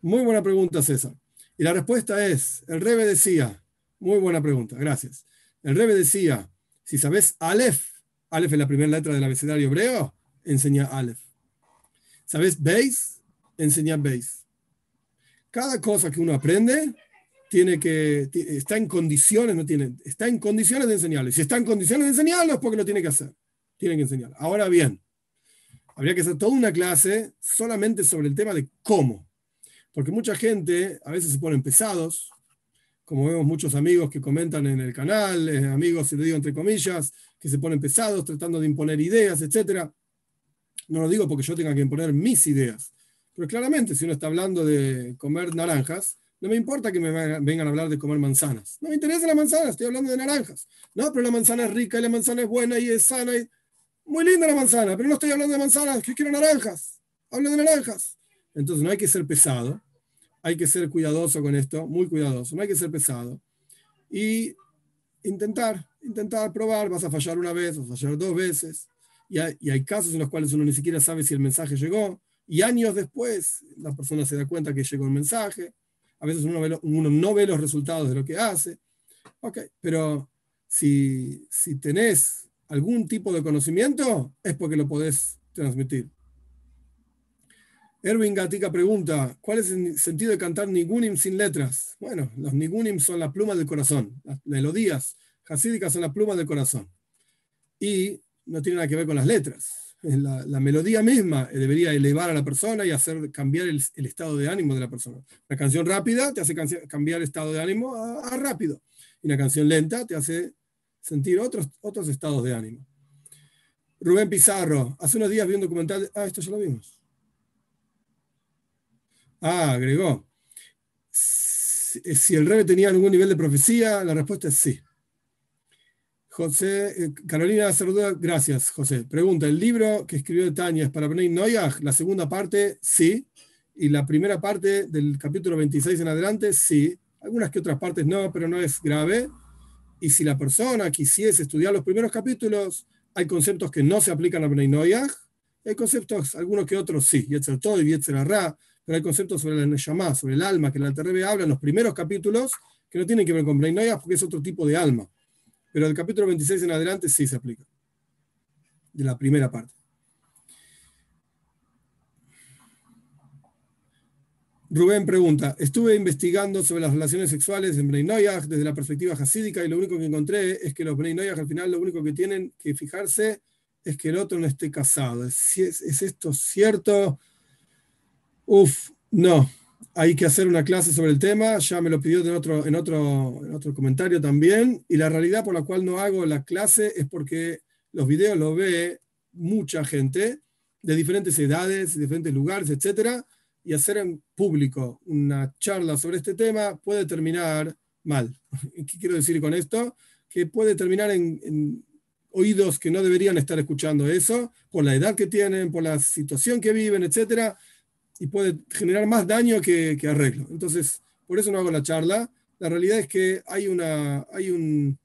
[SPEAKER 1] Muy buena pregunta, César. Y la respuesta es, el Rebe decía, muy buena pregunta, gracias. El Rebe decía, si sabes Aleph, Aleph es la primera letra del abecedario hebreo, enseña Aleph. ¿Sabes Beis? Enseña Beis. Cada cosa que uno aprende tiene que, está en condiciones, no tiene, está en condiciones de enseñarlo. Si está en condiciones de enseñarlo es porque lo tiene que hacer. Tiene que enseñarlo. Ahora bien, habría que hacer toda una clase solamente sobre el tema de cómo. Porque mucha gente a veces se ponen pesados, como vemos muchos amigos que comentan en el canal, eh, amigos, si lo digo entre comillas, que se ponen pesados tratando de imponer ideas, etc. No lo digo porque yo tenga que imponer mis ideas, pero claramente si uno está hablando de comer naranjas, no me importa que me vengan a hablar de comer manzanas. No me interesa la manzana, estoy hablando de naranjas. No, pero la manzana es rica y la manzana es buena y es sana. Y... Muy linda la manzana, pero no estoy hablando de manzanas, quiero naranjas. Hablo de naranjas. Entonces no hay que ser pesado hay que ser cuidadoso con esto, muy cuidadoso, no hay que ser pesado. Y intentar, intentar probar, vas a fallar una vez, vas a fallar dos veces. Y hay, casos en los cuales uno ni siquiera sabe si el mensaje llegó. Y años después la persona se da cuenta que llegó el mensaje. A veces uno, uno no ve los resultados de lo que hace. Ok, pero si, si tenés algún tipo de conocimiento, es porque lo podés transmitir. Erwin Gatica pregunta, ¿cuál es el sentido de cantar nigunim sin letras? Bueno, los nigunim son la pluma del corazón, las melodías hasídicas son la pluma del corazón. Y no tiene nada que ver con las letras. La, melodía misma debería elevar a la persona y hacer cambiar el, estado de ánimo de la persona. Una canción rápida te hace cambiar el estado de ánimo a, rápido. Y una canción lenta te hace sentir otros, otros estados de ánimo. Rubén Pizarro, hace unos días vi un documental, ah, esto ya lo vimos Ah, agregó. Si el rey tenía algún nivel de profecía, la respuesta es sí. José, eh, Carolina Cerduda, gracias, José. Pregunta, ¿el libro que escribió Tania es para Bnei Noyaj? La segunda parte, sí. Y la primera parte del capítulo 26 en adelante, sí. Algunas que otras partes no, pero no es grave. Y si la persona quisiese estudiar los primeros capítulos, hay conceptos que no se aplican a Bnei Noyaj. Hay conceptos, algunos que otros sí. Yetzer Todo y Yetzer Ra pero hay conceptos sobre la Neshama, sobre el alma, que el Alterrebe habla en los primeros capítulos, que no tienen que ver con Breinoya porque es otro tipo de alma. Pero el capítulo 26 en adelante sí se aplica. De la primera parte. Rubén pregunta, estuve investigando sobre las relaciones sexuales en Bnei desde la perspectiva hasídica y lo único que encontré es que los Bnei al final lo único que tienen que fijarse es que el otro no esté casado. ¿Es, es esto cierto? Uf, no. Hay que hacer una clase sobre el tema, ya me lo pidió en otro, en, otro, en otro comentario también, y la realidad por la cual no hago la clase es porque los videos los ve mucha gente de diferentes edades, diferentes lugares, etc. Y hacer en público una charla sobre este tema puede terminar mal. (laughs) ¿Qué quiero decir con esto? Que puede terminar en, en oídos que no deberían estar escuchando eso, por la edad que tienen, por la situación que viven, etcétera y puede generar más daño que, arreglo. Entonces, por eso no hago la charla. La realidad es que hay, una, hay, un,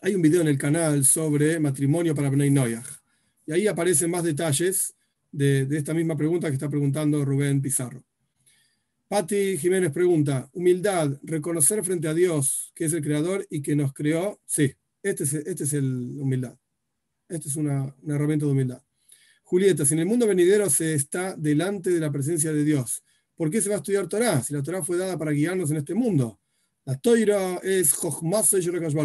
[SPEAKER 1] hay un video en el canal sobre matrimonio para Bnei Noyaj. Y ahí aparecen más detalles de, esta misma pregunta que está preguntando Rubén Pizarro. Patti Jiménez pregunta, humildad, reconocer frente a Dios que es el creador y que nos creó. Sí, este es, este es el humildad. Este es una, una herramienta de humildad. Julieta, si en el mundo venidero se está delante de la presencia de Dios, ¿por qué se va a estudiar Torah? Si la Torah fue dada para guiarnos en este mundo. La Toira es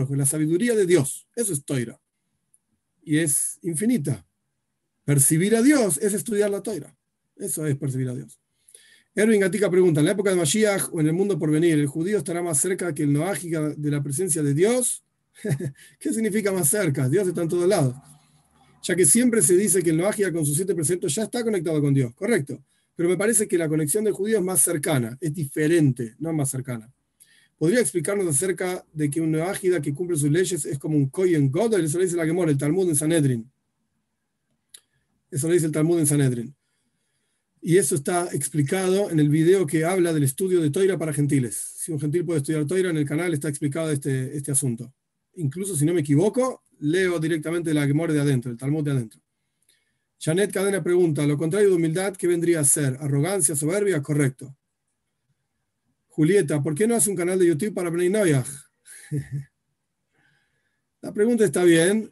[SPEAKER 1] la sabiduría de Dios. Eso es Toira. Y es infinita. Percibir a Dios es estudiar la Toira. Eso es percibir a Dios. Erwin Gatica pregunta, en la época de Mashiach o en el mundo por venir, ¿el judío estará más cerca que el noágica de la presencia de Dios? (laughs) ¿Qué significa más cerca? Dios está en todos lados. Ya que siempre se dice que el noágica con sus siete preceptos ya está conectado con Dios, correcto. Pero me parece que la conexión del judío es más cercana, es diferente, no más cercana. ¿Podría explicarnos acerca de que un noágida que cumple sus leyes es como un Koyen God? Eso lo dice la Gemora, el Talmud en Sanedrin. Eso lo dice el Talmud en Sanedrin. Y eso está explicado en el video que habla del estudio de Toira para gentiles. Si un gentil puede estudiar Toira, en el canal está explicado este, este asunto. Incluso si no me equivoco, leo directamente la Gemora de adentro, el Talmud de adentro. Janet Cadena pregunta, lo contrario de humildad, ¿qué vendría a ser? ¿Arrogancia, soberbia? Correcto. Julieta, ¿por qué no hace un canal de YouTube para Bnei Noyaj? (laughs) la pregunta está bien.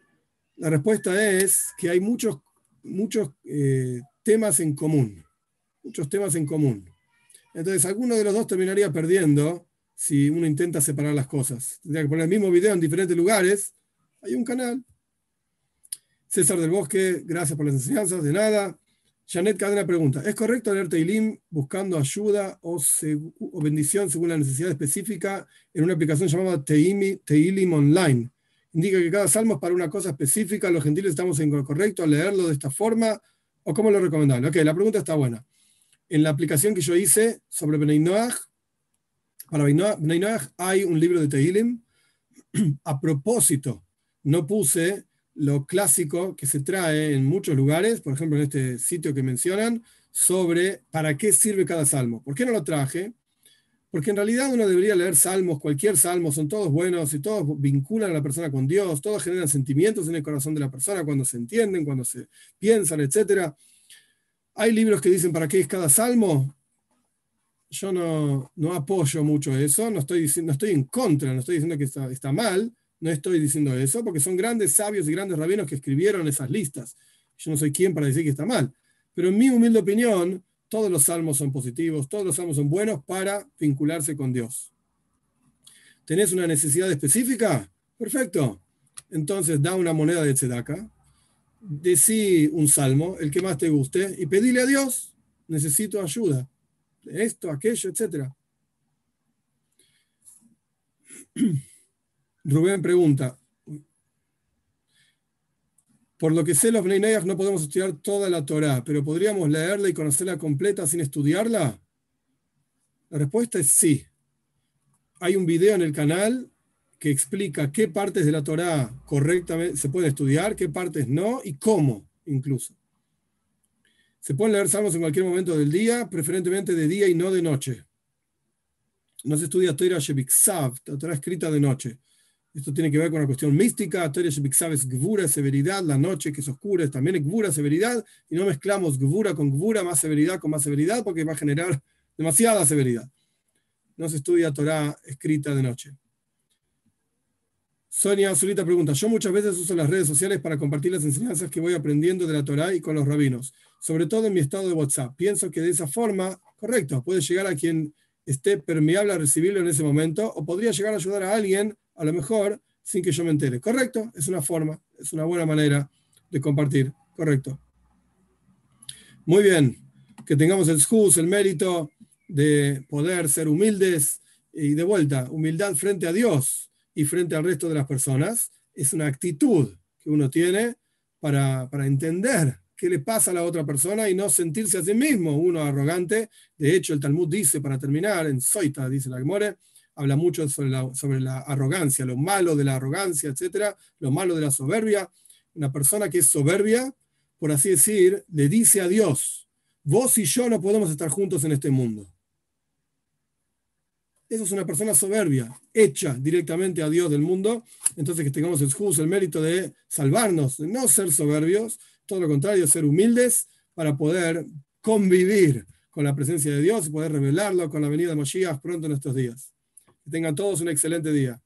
[SPEAKER 1] La respuesta es que hay muchos, muchos eh, temas en común muchos temas en común. Entonces, alguno de los dos terminaría perdiendo si uno intenta separar las cosas. Tendría que poner el mismo video en diferentes lugares. Hay un canal. César del Bosque, gracias por las enseñanzas, de nada. Janet Cadena pregunta, ¿es correcto leer Teilim buscando ayuda o, bendición según la necesidad específica en una aplicación llamada Teilim Online? Indica que cada salmo es para una cosa específica, los gentiles estamos en lo correcto al leerlo de esta forma, o cómo lo recomendable. Ok, la pregunta está buena en la aplicación que yo hice sobre Bnei Noach, para Bnei Noach hay un libro de Tehilim. (clears throat) A propósito, no puse lo clásico que se trae en muchos lugares, por ejemplo en este sitio que mencionan, sobre para qué sirve cada salmo. ¿Por qué no lo traje? Porque en realidad uno debería leer salmos, cualquier salmo, son todos buenos y todos vinculan a la persona con Dios, todos generan sentimientos en el corazón de la persona cuando se entienden, cuando se piensan, etcétera. Hay libros que dicen para qué es cada salmo. Yo no, no apoyo mucho eso, no estoy, no estoy en contra, no estoy diciendo que está mal, no estoy diciendo eso, porque son grandes sabios y grandes rabinos que escribieron esas listas. Yo no soy quien para decir que está mal. Pero en mi humilde opinión, todos los salmos son positivos, todos los salmos son buenos para vincularse con Dios. ¿Tenés una necesidad específica? Perfecto. Entonces da una moneda de tzedaka decí un salmo, el que más te guste, y pedile a Dios, necesito ayuda, esto, aquello, etc. (clears throat) Rubén pregunta, por lo que sé, los Bnei no podemos estudiar toda la Torah, pero ¿podríamos leerla y conocerla completa sin estudiarla? La respuesta es sí. Hay un video en el canal que explica qué partes de la Torá correctamente se pueden estudiar, qué partes no y cómo incluso. Se pueden leer salmos en cualquier momento del día, preferentemente de día y no de noche. No se estudia Torah Shebiksav, la Torah escrita de noche. Esto tiene que ver con una cuestión mística. Torah Shebiksav es Gvura, severidad, la noche que es oscura es también Gvura, severidad, y no mezclamos Gvura con Gvura, más severidad con más severidad, porque va a generar demasiada severidad. No se estudia Torah escrita de noche. Sonia Azulita pregunta, yo muchas veces uso las redes sociales para compartir las enseñanzas que voy aprendiendo de la Torá y con los rabinos, sobre todo en mi estado de WhatsApp. Pienso que de esa forma, correcto, puede llegar a quien esté permeable a recibirlo en ese momento o podría llegar a ayudar a alguien, a lo mejor, sin que yo me entere. Correcto, es una forma, es una buena manera de compartir. Correcto. Muy bien, que tengamos el scus, el mérito de poder ser humildes y de vuelta, humildad frente a Dios y frente al resto de las personas, es una actitud que uno tiene para, entender qué le pasa a la otra persona y no sentirse a sí mismo uno arrogante. De hecho, el Talmud dice, para terminar, en Soita, dice la Gemore, habla mucho sobre la, arrogancia, lo malo de la arrogancia, etcétera, lo malo de la soberbia. Una persona que es soberbia, por así decir, le dice a Dios, vos y yo no podemos estar juntos en este mundo. Esa es una persona soberbia, hecha directamente a Dios del mundo. Entonces que tengamos el justo, el mérito de salvarnos, de no ser soberbios, todo lo contrario, ser humildes para poder convivir con la presencia de Dios y poder revelarlo con la venida de Moshiach pronto en estos días. Tengan todos un excelente día.